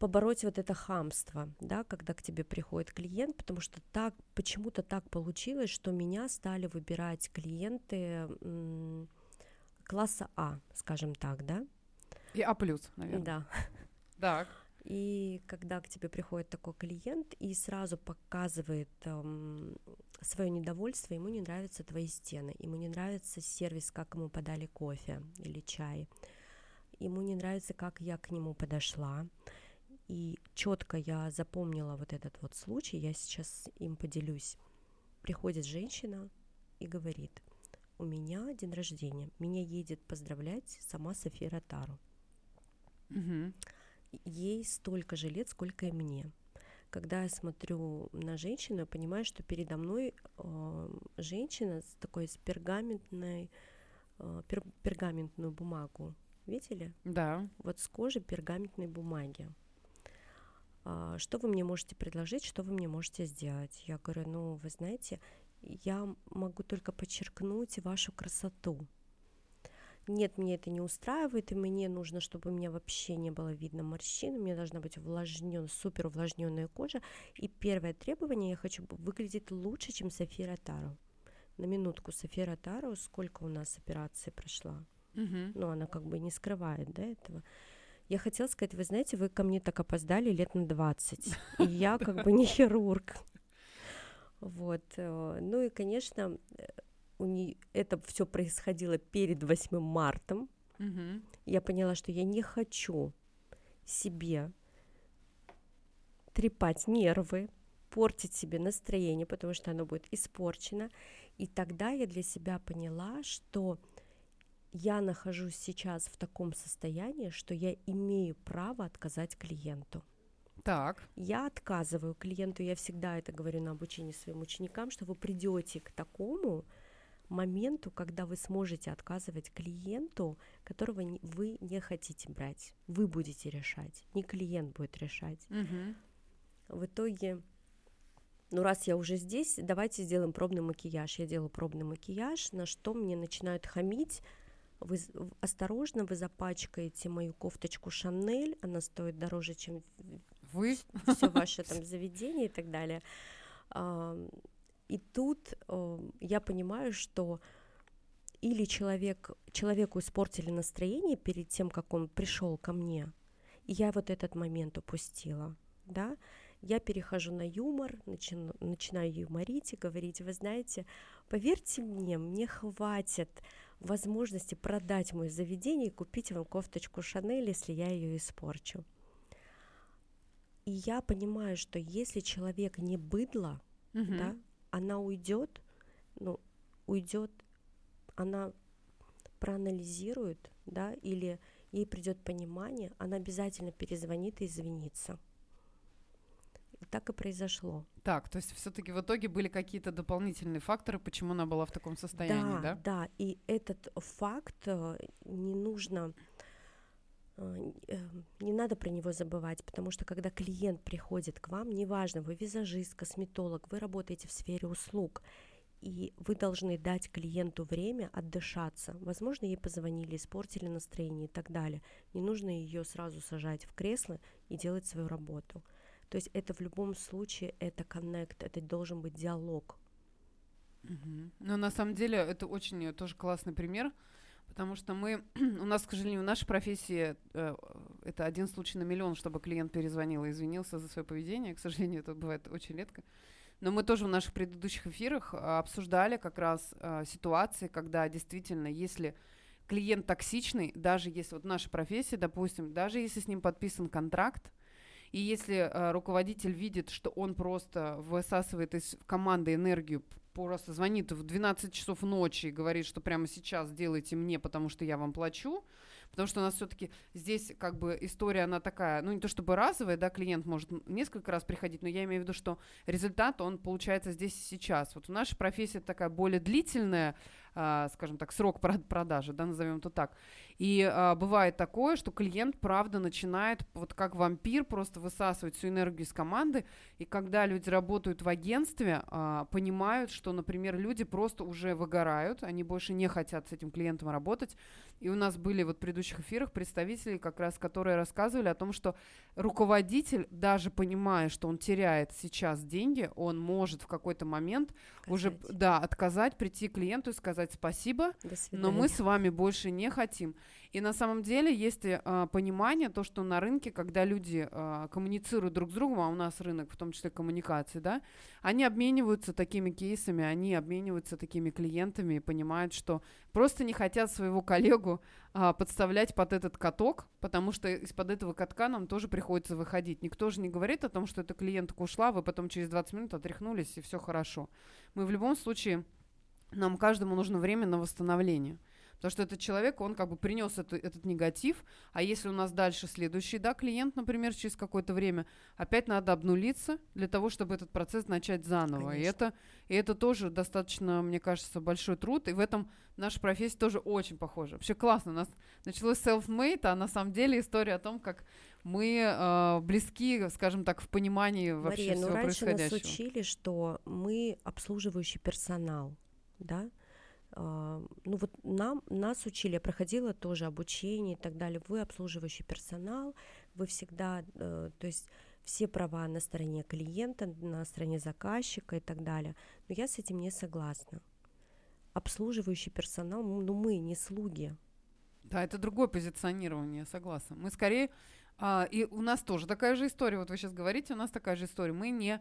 побороть вот это хамство, да, когда к тебе приходит клиент, потому что так почему-то так получилось, что меня стали выбирать клиенты м, класса А, скажем так, да, и А плюс, наверное. Да. Так. И когда к тебе приходит такой клиент и сразу показывает эм, свое недовольство, ему не нравятся твои стены, ему не нравится сервис, как ему подали кофе или чай, ему не нравится, как я к нему подошла. И четко я запомнила вот этот вот случай, я сейчас им поделюсь. Приходит женщина и говорит, у меня день рождения, меня едет поздравлять сама София Ротару. Угу. Ей столько же лет, сколько и мне. Когда я смотрю на женщину, я понимаю, что передо мной э, женщина с такой с пергаментной э, пер, пергаментную бумагу. Видели? Да. Вот с кожи пергаментной бумаги. А, что вы мне можете предложить, что вы мне можете сделать? Я говорю, ну, вы знаете, я могу только подчеркнуть вашу красоту нет, мне это не устраивает, и мне нужно, чтобы у меня вообще не было видно морщин, у меня должна быть увлажненная, супер увлажненная кожа. И первое требование, я хочу выглядеть лучше, чем София Ротару. На минутку, София Ротару, сколько у нас операций прошла? Угу. Ну, она как бы не скрывает, да, этого. Я хотела сказать, вы знаете, вы ко мне так опоздали лет на 20, и я как бы не хирург. Вот. Э, ну и, конечно, у нее это все происходило перед 8 марта. Угу. Я поняла, что я не хочу себе трепать нервы, портить себе настроение, потому что оно будет испорчено. И тогда я для себя поняла, что я нахожусь сейчас в таком состоянии, что я имею право отказать клиенту. Так. Я отказываю клиенту, я всегда это говорю на обучении своим ученикам, что вы придете к такому моменту, когда вы сможете отказывать клиенту, которого вы не хотите брать. Вы будете решать, не клиент будет решать. Угу. В итоге ну раз я уже здесь, давайте сделаем пробный макияж. Я делаю пробный макияж, на что мне начинают хамить. Вы осторожно, вы запачкаете мою кофточку Шанель, она стоит дороже, чем вы все ваше там заведение и так далее. И тут я понимаю, что или человек, человеку испортили настроение перед тем, как он пришел ко мне, и я вот этот момент упустила, да, я перехожу на юмор, начи- начинаю юморить и говорить, вы знаете, поверьте мне, мне хватит возможности продать мое заведение и купить вам кофточку Шанель, если я ее испорчу. И я понимаю, что если человек не быдло, угу. да, она уйдет, ну, уйдет, она проанализирует, да, или ей придет понимание, она обязательно перезвонит и извинится. И так и произошло. Так, то есть все-таки в итоге были какие-то дополнительные факторы, почему она была в таком состоянии, да? Да, да. И этот факт э, не нужно, не надо про него забывать, потому что когда клиент приходит к вам, неважно, вы визажист, косметолог, вы работаете в сфере услуг, и вы должны дать клиенту время отдышаться. Возможно, ей позвонили, испортили настроение и так далее. Не нужно ее сразу сажать в кресло и делать свою работу. То есть это в любом случае, это коннект, это должен быть диалог. Угу. Но на самом деле это очень тоже классный пример, потому что мы, у нас, к сожалению, в нашей профессии э, это один случай на миллион, чтобы клиент перезвонил и извинился за свое поведение. К сожалению, это бывает очень редко. Но мы тоже в наших предыдущих эфирах а, обсуждали как раз э, ситуации, когда действительно, если клиент токсичный, даже если вот в нашей профессии, допустим, даже если с ним подписан контракт, и если э, руководитель видит, что он просто высасывает из команды энергию, просто звонит в 12 часов ночи и говорит, что прямо сейчас сделайте мне, потому что я вам плачу, потому что у нас все-таки здесь как бы история, она такая, ну не то чтобы разовая, да, клиент может несколько раз приходить, но я имею в виду, что результат, он получается здесь и сейчас. Вот в нашей профессии такая более длительная, скажем так, срок продажи, да, назовем это так. И а, бывает такое, что клиент, правда, начинает вот как вампир просто высасывать всю энергию из команды. И когда люди работают в агентстве, а, понимают, что, например, люди просто уже выгорают, они больше не хотят с этим клиентом работать. И у нас были вот в предыдущих эфирах представители, как раз которые рассказывали о том, что руководитель, даже понимая, что он теряет сейчас деньги, он может в какой-то момент сказать. уже да, отказать, прийти к клиенту и сказать спасибо, но мы с вами больше не хотим. И на самом деле есть э, понимание, то, что на рынке, когда люди э, коммуницируют друг с другом, а у нас рынок, в том числе коммуникации, да, они обмениваются такими кейсами, они обмениваются такими клиентами и понимают, что просто не хотят своего коллегу э, подставлять под этот каток, потому что из-под этого катка нам тоже приходится выходить. Никто же не говорит о том, что эта клиентка ушла, вы потом через 20 минут отряхнулись, и все хорошо. Мы в любом случае, нам каждому нужно время на восстановление. Потому что этот человек, он как бы принес это, этот негатив, а если у нас дальше следующий, да, клиент, например, через какое-то время, опять надо обнулиться для того, чтобы этот процесс начать заново. И это, и это тоже достаточно, мне кажется, большой труд, и в этом наша профессия тоже очень похожа. Вообще классно, у нас началось self-made, а на самом деле история о том, как мы э, близки, скажем так, в понимании вообще Мария, всего ну раньше происходящего. нас учили, что мы обслуживающий персонал, да, а, ну вот нам, нас учили, я проходила тоже обучение и так далее, вы обслуживающий персонал, вы всегда, э, то есть все права на стороне клиента, на стороне заказчика и так далее. Но я с этим не согласна. Обслуживающий персонал, ну мы не слуги. Да, это другое позиционирование, согласна. Мы скорее, а, и у нас тоже такая же история, вот вы сейчас говорите, у нас такая же история. Мы не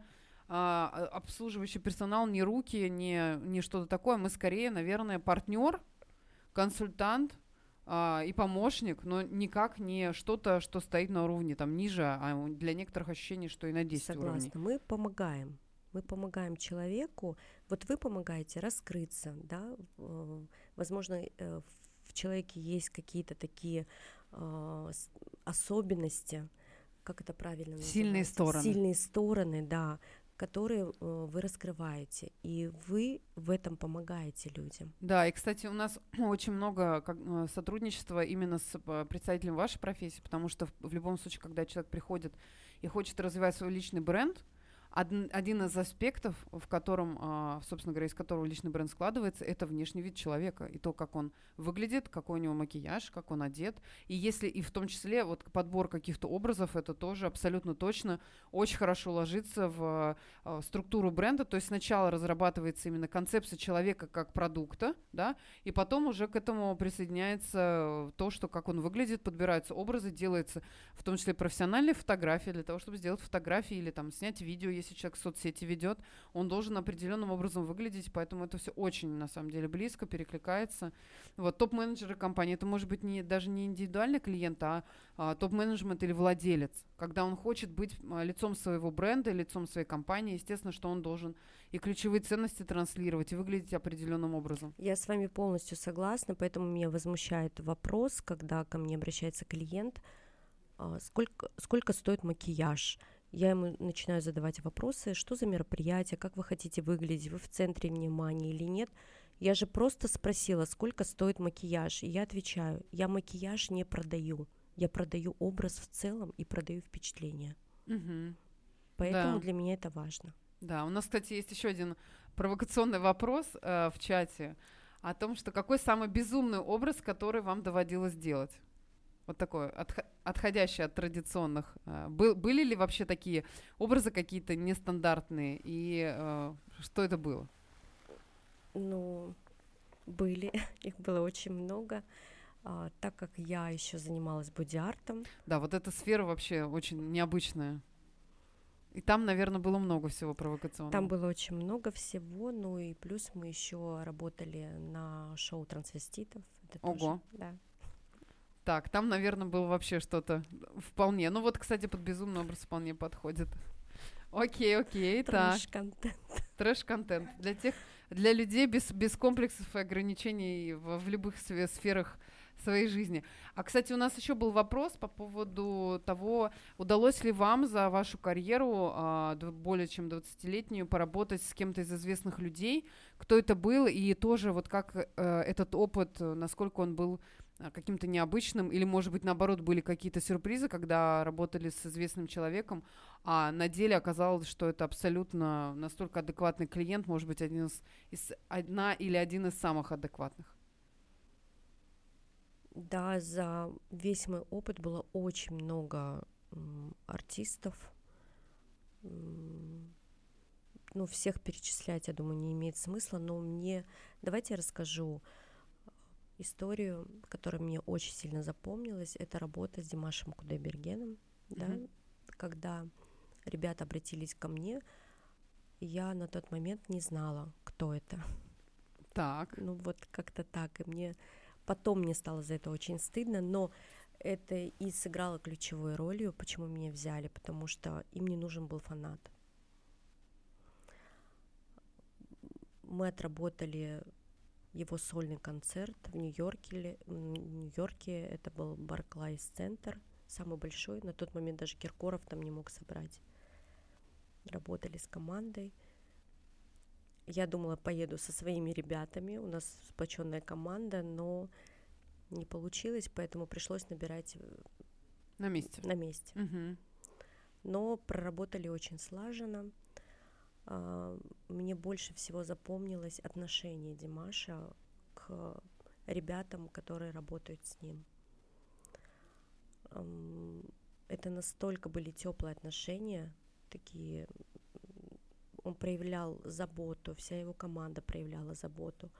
а, обслуживающий персонал, не руки, не, не что-то такое. Мы скорее, наверное, партнер, консультант а, и помощник, но никак не что-то, что стоит на уровне там ниже, а для некоторых ощущений, что и на 10 Согласна. уровней. Мы помогаем. Мы помогаем человеку, вот вы помогаете раскрыться, да, э, возможно, э, в человеке есть какие-то такие э, особенности, как это правильно называется? Сильные стороны. Сильные стороны, да, которые вы раскрываете, и вы в этом помогаете людям. Да, и, кстати, у нас очень много как, сотрудничества именно с представителем вашей профессии, потому что в любом случае, когда человек приходит и хочет развивать свой личный бренд, один, один из аспектов, в котором, а, собственно говоря, из которого личный бренд складывается, это внешний вид человека и то, как он выглядит, какой у него макияж, как он одет. И если и в том числе вот подбор каких-то образов, это тоже абсолютно точно очень хорошо ложится в а, структуру бренда. То есть сначала разрабатывается именно концепция человека как продукта, да, и потом уже к этому присоединяется то, что как он выглядит, подбираются образы, делается в том числе профессиональные фотографии для того, чтобы сделать фотографии или там снять видео, если человек соцсети ведет, он должен определенным образом выглядеть, поэтому это все очень, на самом деле, близко, перекликается. Вот, топ-менеджеры компании, это может быть не, даже не индивидуальный клиент, а, а топ-менеджмент или владелец. Когда он хочет быть лицом своего бренда, лицом своей компании, естественно, что он должен и ключевые ценности транслировать, и выглядеть определенным образом. Я с вами полностью согласна, поэтому меня возмущает вопрос, когда ко мне обращается клиент, а, сколько, сколько стоит макияж, я ему начинаю задавать вопросы, что за мероприятие, как вы хотите выглядеть, вы в центре внимания или нет. Я же просто спросила, сколько стоит макияж, и я отвечаю, я макияж не продаю, я продаю образ в целом и продаю впечатление. Угу. Поэтому да. для меня это важно. Да, у нас, кстати, есть еще один провокационный вопрос э, в чате о том, что какой самый безумный образ, который вам доводилось делать? Вот такое, отх- отходящее от традиционных. Э, был, были ли вообще такие образы какие-то нестандартные? И э, что это было? Ну, были. Их было очень много. А, так как я еще занималась боди-артом. Да, вот эта сфера вообще очень необычная. И там, наверное, было много всего провокационного. Там было очень много всего, ну и плюс мы еще работали на шоу трансвеститов. Это Ого. Тоже, да. Так, там, наверное, было вообще что-то вполне. Ну вот, кстати, под безумный образ вполне подходит. Окей, окей, так. Трэш-контент. Трэш-контент. Для тех, для людей без, без комплексов и ограничений в, в любых сферах своей жизни. А, кстати, у нас еще был вопрос по поводу того, удалось ли вам за вашу карьеру, а, более чем 20-летнюю, поработать с кем-то из известных людей, кто это был, и тоже вот как э, этот опыт, насколько он был Э, каким-то необычным, или, может быть, наоборот, были какие-то сюрпризы, когда работали с известным человеком, а на деле оказалось, что это абсолютно настолько адекватный клиент, может быть, один из, из одна или один из самых адекватных. Да, за весь мой опыт было очень много артистов. Ну, всех перечислять, я думаю, не имеет смысла, но мне... Давайте я расскажу историю, которая мне очень сильно запомнилась, это работа с Димашем Кудайбергеном, mm-hmm. да, когда ребята обратились ко мне, я на тот момент не знала, кто это. Так. Ну вот как-то так, и мне потом мне стало за это очень стыдно, но это и сыграло ключевой ролью, почему меня взяли, потому что им не нужен был фанат. Мы отработали его сольный концерт в Нью-Йорке. В Нью-Йорке это был Барклайс центр, самый большой. На тот момент даже Киркоров там не мог собрать. Работали с командой. Я думала, поеду со своими ребятами. У нас сплоченная команда, но не получилось, поэтому пришлось набирать э, на месте. На месте. Угу. Но проработали очень слаженно. А, мне больше всего запомнилось отношение Димаша к ребятам, которые работают с ним. Это настолько были теплые отношения, такие он проявлял заботу, вся его команда проявляла заботу.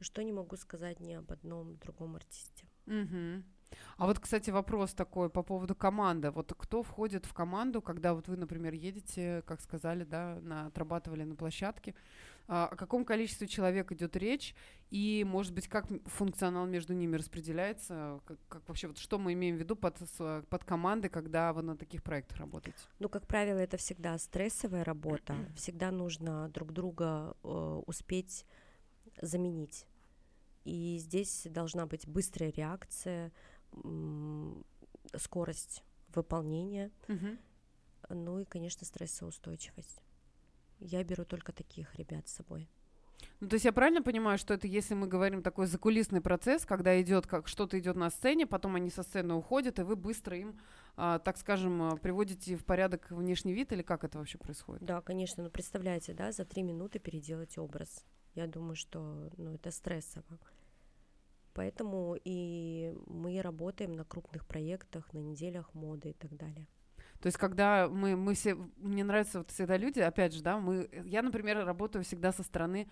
Что не могу сказать ни об одном другом артисте. Угу. А вот, кстати, вопрос такой по поводу команды. Вот кто входит в команду, когда вот вы, например, едете, как сказали, да, на, отрабатывали на площадке, А, о каком количестве человек идет речь? И, может быть, как функционал между ними распределяется? Как, как вообще, вот что мы имеем в виду под, под командой, когда вы на таких проектах работаете? Ну, как правило, это всегда стрессовая работа. Всегда нужно друг друга э, успеть заменить. И здесь должна быть быстрая реакция, скорость выполнения, угу. ну и, конечно, стрессоустойчивость. Я беру только таких ребят с собой. Ну, то есть я правильно понимаю, что это, если мы говорим такой закулисный процесс, когда идет как что-то идет на сцене, потом они со сцены уходят, и вы быстро им, а, так скажем, а, приводите в порядок внешний вид, или как это вообще происходит? Да, конечно. Ну, представляете, да, за три минуты переделать образ. Я думаю, что ну, это стрессово. Поэтому и мы работаем на крупных проектах, на неделях моды и так далее. То есть, когда мы, мы все, мне нравятся вот всегда люди, опять же, да, мы, я, например, работаю всегда со стороны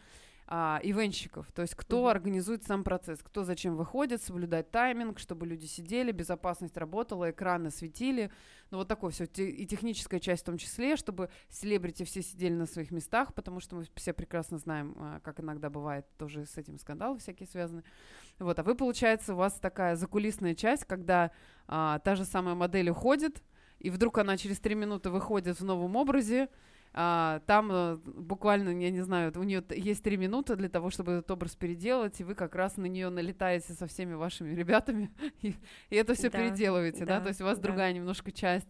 а, ивенщиков, то есть кто uh-huh. организует сам процесс, кто зачем выходит, соблюдать тайминг, чтобы люди сидели, безопасность работала, экраны светили, ну вот такое все, и техническая часть в том числе, чтобы селебрити все сидели на своих местах, потому что мы все прекрасно знаем, а, как иногда бывает, тоже с этим скандалы всякие связаны. Вот, а вы, получается, у вас такая закулисная часть, когда а, та же самая модель уходит, и вдруг она через три минуты выходит в новом образе, а, там а, буквально, я не знаю, у нее есть три минуты для того, чтобы этот образ переделать, и вы как раз на нее налетаете со всеми вашими ребятами, и, и это все да, переделываете, да. да, то есть у вас да. другая немножко часть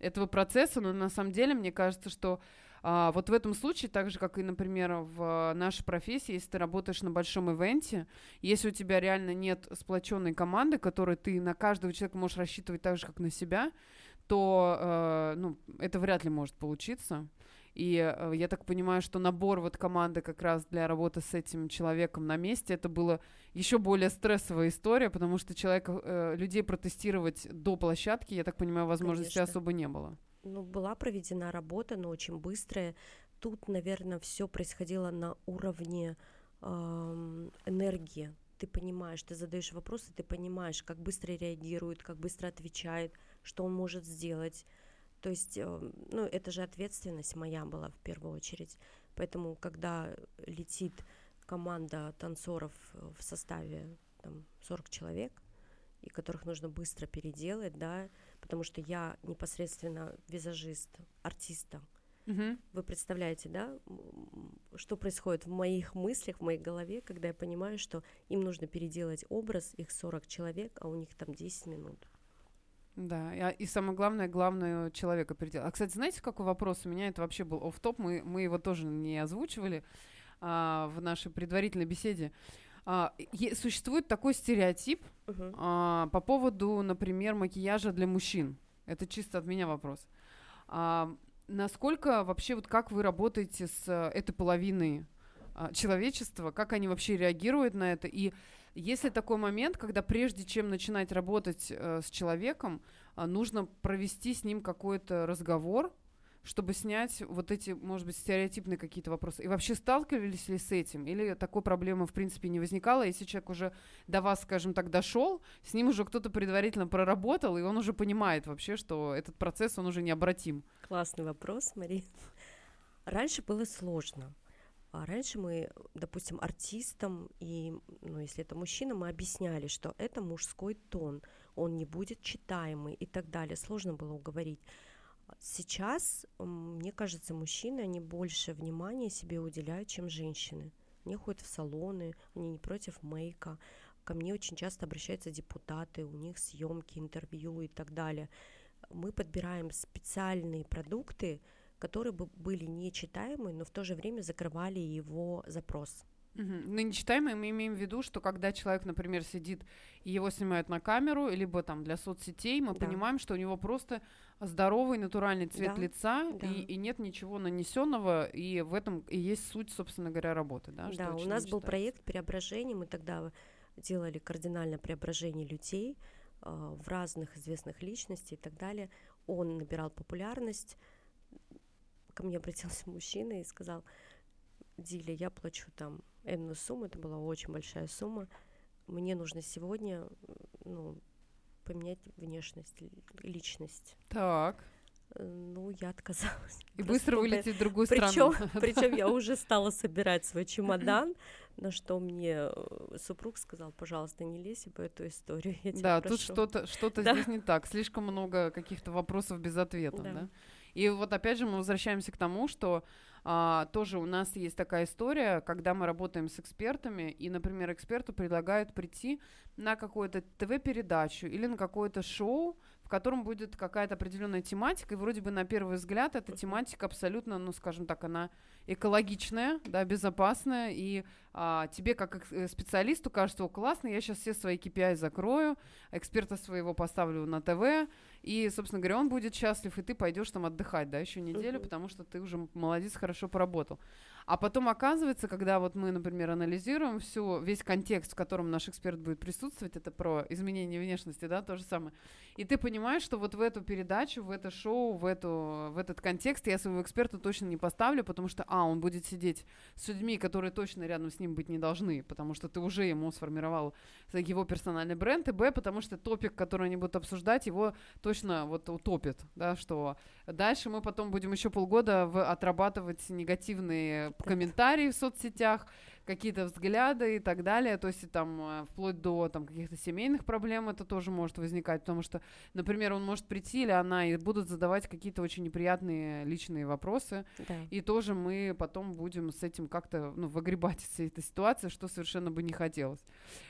этого процесса, но на самом деле мне кажется, что а, вот в этом случае, так же, как и, например, в нашей профессии, если ты работаешь на большом ивенте, если у тебя реально нет сплоченной команды, которой ты на каждого человека можешь рассчитывать так же, как на себя, то э, ну, это вряд ли может получиться. И э, я так понимаю, что набор вот команды как раз для работы с этим человеком на месте, это было еще более стрессовая история, потому что человек, э, людей протестировать до площадки, я так понимаю, возможности Конечно. особо не было. Ну, была проведена работа, но очень быстрая. Тут, наверное, все происходило на уровне э, энергии. Ты понимаешь, ты задаешь вопросы, ты понимаешь, как быстро реагирует, как быстро отвечает, что он может сделать. То есть, эм, ну, это же ответственность моя была в первую очередь. Поэтому, когда летит команда танцоров э, в составе там, 40 человек, и которых нужно быстро переделать, да, потому что я непосредственно визажист, артиста. Угу. Вы представляете, да, что происходит в моих мыслях, в моей голове, когда я понимаю, что им нужно переделать образ, их 40 человек, а у них там 10 минут. Да, и, и самое главное, главное человека передел. А, кстати, знаете, какой вопрос у меня? Это вообще был оф топ мы, мы его тоже не озвучивали а, в нашей предварительной беседе. А, е- существует такой стереотип uh-huh. а, по поводу, например, макияжа для мужчин. Это чисто от меня вопрос. А, насколько вообще, вот как вы работаете с этой половиной а, человечества, как они вообще реагируют на это, и есть ли такой момент, когда прежде чем начинать работать э, с человеком, э, нужно провести с ним какой-то разговор, чтобы снять вот эти, может быть, стереотипные какие-то вопросы. И вообще сталкивались ли с этим? Или такой проблемы, в принципе, не возникало? Если человек уже до вас, скажем так, дошел, с ним уже кто-то предварительно проработал, и он уже понимает вообще, что этот процесс, он уже необратим. Классный вопрос, Мария. Раньше было сложно. А раньше мы, допустим, артистам и, ну, если это мужчина, мы объясняли, что это мужской тон, он не будет читаемый и так далее. Сложно было уговорить. Сейчас, мне кажется, мужчины, они больше внимания себе уделяют, чем женщины. Они ходят в салоны, они не против мейка. Ко мне очень часто обращаются депутаты, у них съемки, интервью и так далее. Мы подбираем специальные продукты, которые бы были нечитаемые, но в то же время закрывали его запрос. Угу. Ну, нечитаемые мы имеем в виду, что когда человек, например, сидит и его снимают на камеру, либо там для соцсетей, мы да. понимаем, что у него просто здоровый натуральный цвет да. лица да. И, и нет ничего нанесенного, и в этом и есть суть, собственно говоря, работы. Да, да у нас был проект преображения, мы тогда делали кардинальное преображение людей э, в разных известных личностей и так далее. Он набирал популярность, ко мне обратился мужчина и сказал, Диля, я плачу там энную сумму, это была очень большая сумма, мне нужно сегодня, ну, поменять внешность, личность. Так. Ну, я отказалась. И быстро вылететь в другую причем, страну. Причем я уже стала собирать свой чемодан, на что мне э, супруг сказал, пожалуйста, не лезь в эту историю. Я тебя Да, прошу. тут что-то что Да. здесь не так. Слишком много каких-то вопросов без ответа. Да. Да. И вот опять же мы возвращаемся к тому, что а, тоже у нас есть такая история, когда мы работаем с экспертами, и, например, эксперту предлагают прийти на какую-то ТВ-передачу или на какое-то шоу, в котором будет какая-то определенная тематика, и вроде бы на первый взгляд эта тематика абсолютно, ну, скажем так, она экологичная, да, безопасная, и а, тебе как э, специалисту кажется, о, классно, я сейчас все свои KPI закрою, эксперта своего поставлю на ТВ, и, собственно говоря, он будет счастлив, и ты пойдешь там отдыхать, да, еще неделю, потому что ты уже молодец, хорошо поработал. А потом оказывается, когда вот мы, например, анализируем всю, весь контекст, в котором наш эксперт будет присутствовать, это про изменение внешности, да, то же самое. И ты понимаешь, что вот в эту передачу, в это шоу, в, эту, в этот контекст я своего эксперта точно не поставлю, потому что, а, он будет сидеть с людьми, которые точно рядом с ним быть не должны, потому что ты уже ему сформировал его персональный бренд, и, б, потому что топик, который они будут обсуждать, его точно вот утопит, да, что дальше мы потом будем еще полгода в- отрабатывать негативные комментарии в соцсетях, какие-то взгляды и так далее, то есть там э, вплоть до там каких-то семейных проблем это тоже может возникать, потому что, например, он может прийти или она и будут задавать какие-то очень неприятные личные вопросы, Да. и тоже мы потом будем с этим как-то ну, выгребать из этой ситуации, что совершенно бы не хотелось.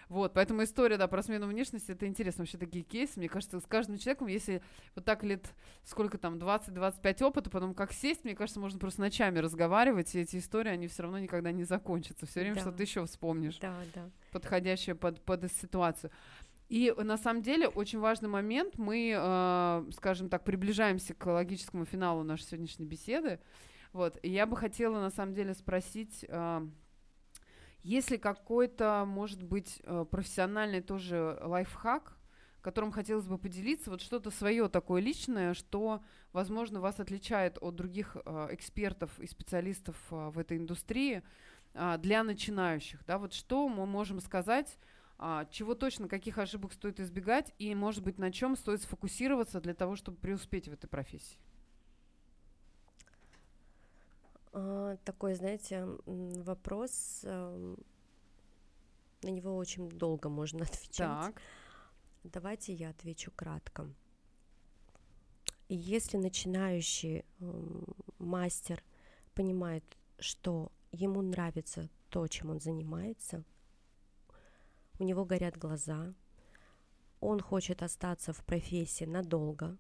Вот, поэтому история, да, про смену внешности, это интересно. Вообще такие кейсы, мне кажется, с каждым человеком, если вот так лет, сколько там, 20-25 опыта, потом как сесть, мне кажется, можно просто ночами разговаривать, и эти истории, они все равно никогда не закончатся. Все время Да. что-то еще вспомнишь Да, да. подходящее под, под ситуацию. И на самом деле очень важный момент. Мы, э, скажем так, приближаемся к логическому финалу нашей сегодняшней беседы. Вот. И я бы хотела на самом деле спросить, э, есть ли какой-то, может быть, э, профессиональный тоже лайфхак, которым хотелось бы поделиться, вот что-то свое такое личное, что, возможно, вас отличает от других э, экспертов и специалистов э, в этой индустрии для начинающих, да, вот что мы можем сказать, а, чего точно, каких ошибок стоит избегать и, может быть, на чем стоит сфокусироваться для того, чтобы преуспеть в этой профессии. А, Такой, знаете, вопрос, эм, на него очень долго можно отвечать. Так, Давайте я отвечу кратко. Если начинающий м, мастер понимает, что ему нравится то, чем он занимается, у него горят глаза, он хочет остаться в профессии надолго,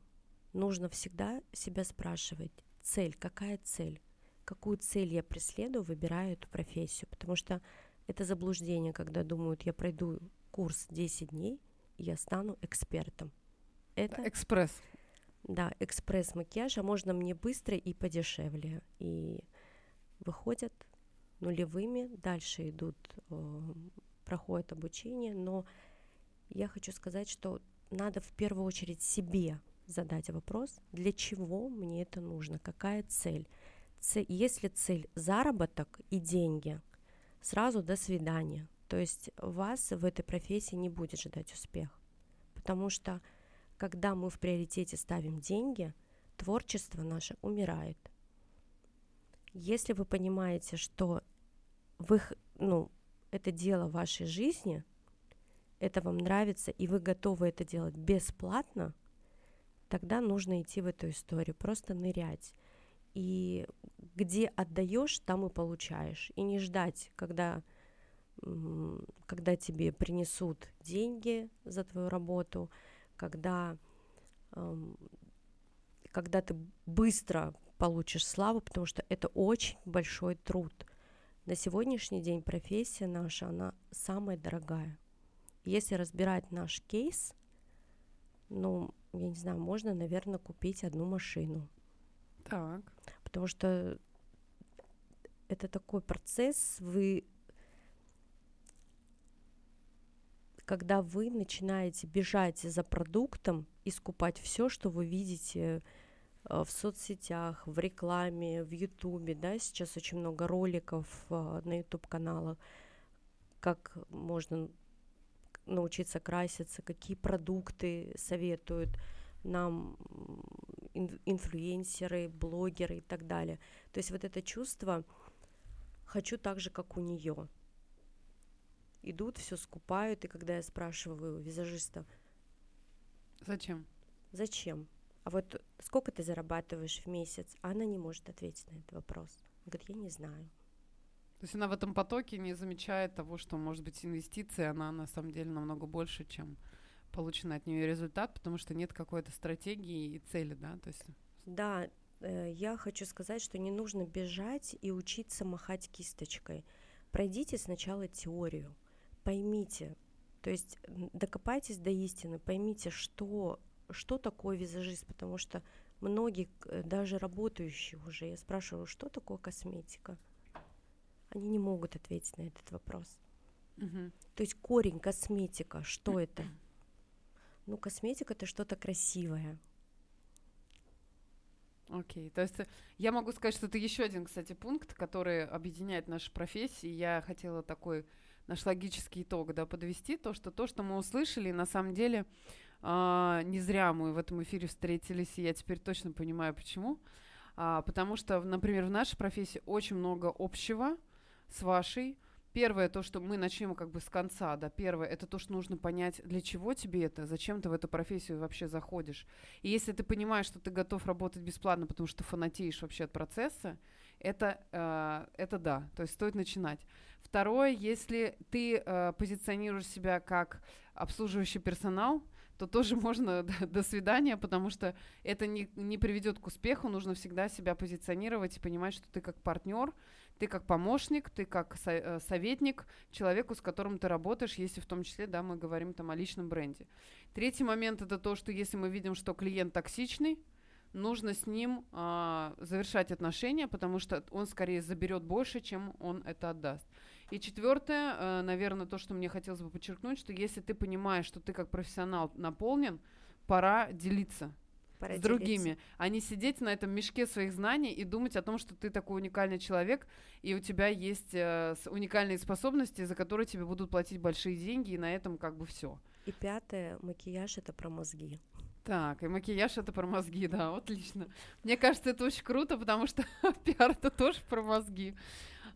нужно всегда себя спрашивать, цель, какая цель? Какую цель я преследую, выбираю эту профессию? Потому что это заблуждение, когда думают, я пройду курс 10 дней, и я стану экспертом. Это экспресс. да, экспресс-макияж, а можно мне быстро и подешевле. И выходят нулевыми, дальше идут, э, проходят обучение, но я хочу сказать, что надо в первую очередь себе задать вопрос, для чего мне это нужно, какая цель. Це- если цель заработок и деньги, сразу до свидания. То есть вас в этой профессии не будет ждать успех. Потому что когда мы в приоритете ставим деньги, творчество наше умирает. Если вы понимаете, что вы, ну, это дело вашей жизни, это вам нравится, и вы готовы это делать бесплатно, тогда нужно идти в эту историю, просто нырять. И где отдаешь, там и получаешь. И не ждать, когда, когда тебе принесут деньги за твою работу, когда, эм, когда ты быстро получишь славу, потому что это очень большой труд. На сегодняшний день профессия наша, она самая дорогая. Если разбирать наш кейс, ну, я не знаю, можно, наверное, купить одну машину. Так. Потому что это такой процесс, вы когда вы начинаете бежать за продуктом и скупать все, что вы видите в соцсетях, в рекламе, в Ютубе, да, сейчас очень много роликов э, на Ютуб каналах, как можно научиться краситься, какие продукты советуют нам инфлюенсеры, блогеры и так далее. То есть вот это чувство хочу так же, как у нее. Идут, все скупают, и когда я спрашиваю визажиста, зачем? Зачем? А вот сколько ты зарабатываешь в месяц? Она не может ответить на этот вопрос. Она говорит, я не знаю. То есть она в этом потоке не замечает того, что может быть инвестиции, она на самом деле намного больше, чем полученный от нее результат, потому что нет какой-то стратегии и цели, да? То есть... Да, э, я хочу сказать, что не нужно бежать и учиться махать кисточкой. Пройдите сначала теорию, поймите, то есть докопайтесь до истины, поймите, что, что такое визажист, потому что многие, даже работающие уже, я спрашиваю, что такое косметика? они не могут ответить на этот вопрос. Угу. То есть корень косметика, что это? Ну, косметика это что-то красивое. Окей, okay. то есть я могу сказать, что это еще один, кстати, пункт, который объединяет наши профессии. Я хотела такой наш логический итог, да, подвести то, что то, что мы услышали, на самом деле э, не зря мы в этом эфире встретились, и я теперь точно понимаю, почему. А, потому что, например, в нашей профессии очень много общего, с вашей. Первое, то, что мы начнем как бы с конца, да, первое, это то, что нужно понять, для чего тебе это, зачем ты в эту профессию вообще заходишь. И если ты понимаешь, что ты готов работать бесплатно, потому что фанатеешь вообще от процесса, это, э, это да, то есть стоит начинать. Второе, если ты э, позиционируешь себя как обслуживающий персонал, то тоже можно до свидания, потому что это не, не приведет к успеху. Нужно всегда себя позиционировать и понимать, что ты как партнер, ты как помощник, ты как со- э, советник человеку, с которым ты работаешь, если в том числе, да, мы говорим там о личном бренде. Третий момент это то, что если мы видим, что клиент токсичный, нужно с ним а, завершать отношения, потому что он скорее заберет больше, чем он это отдаст. И четвертое, э, наверное, то, что мне хотелось бы подчеркнуть, что если ты понимаешь, что ты как профессионал наполнен, пора делиться Пора с другими, а не сидеть на этом мешке своих знаний и думать о том, что ты такой уникальный человек, и у тебя есть э, уникальные способности, за которые тебе будут платить большие деньги, и на этом как бы все. И пятое, макияж это про мозги. Так, и макияж это про мозги, да, отлично. Мне кажется, это очень круто, потому что пиар это тоже про мозги.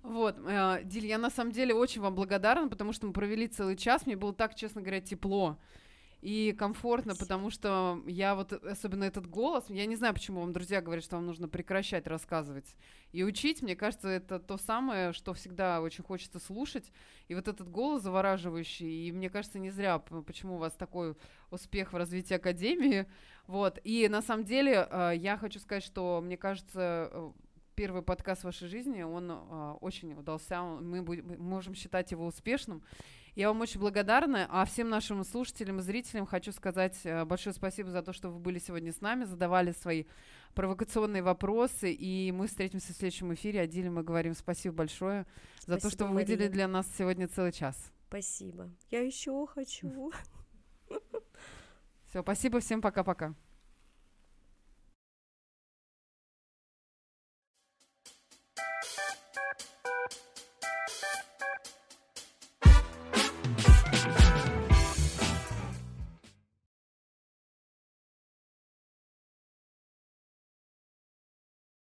Вот, э, Диль, я на самом деле очень вам благодарна, потому что мы провели целый час, мне было так, честно говоря, тепло и комфортно, потому что я вот, особенно этот голос, я не знаю, почему вам друзья говорят, что вам нужно прекращать рассказывать и учить, мне кажется, это то самое, что всегда очень хочется слушать, и вот этот голос завораживающий, и мне кажется, не зря, почему у вас такой успех в развитии Академии, вот, и на самом деле э, я хочу сказать, что, мне кажется, э, первый подкаст вашей жизни, он э, очень удался, мы, будем, мы можем считать его успешным, я вам очень благодарна. А всем нашим слушателям и зрителям хочу сказать э, большое спасибо за то, что вы были сегодня с нами, задавали свои провокационные вопросы. И мы встретимся в следующем эфире. Адиле мы говорим спасибо большое за то, что вы выделили для нас сегодня целый час. Спасибо. Я еще хочу. Все, спасибо всем, пока-пока.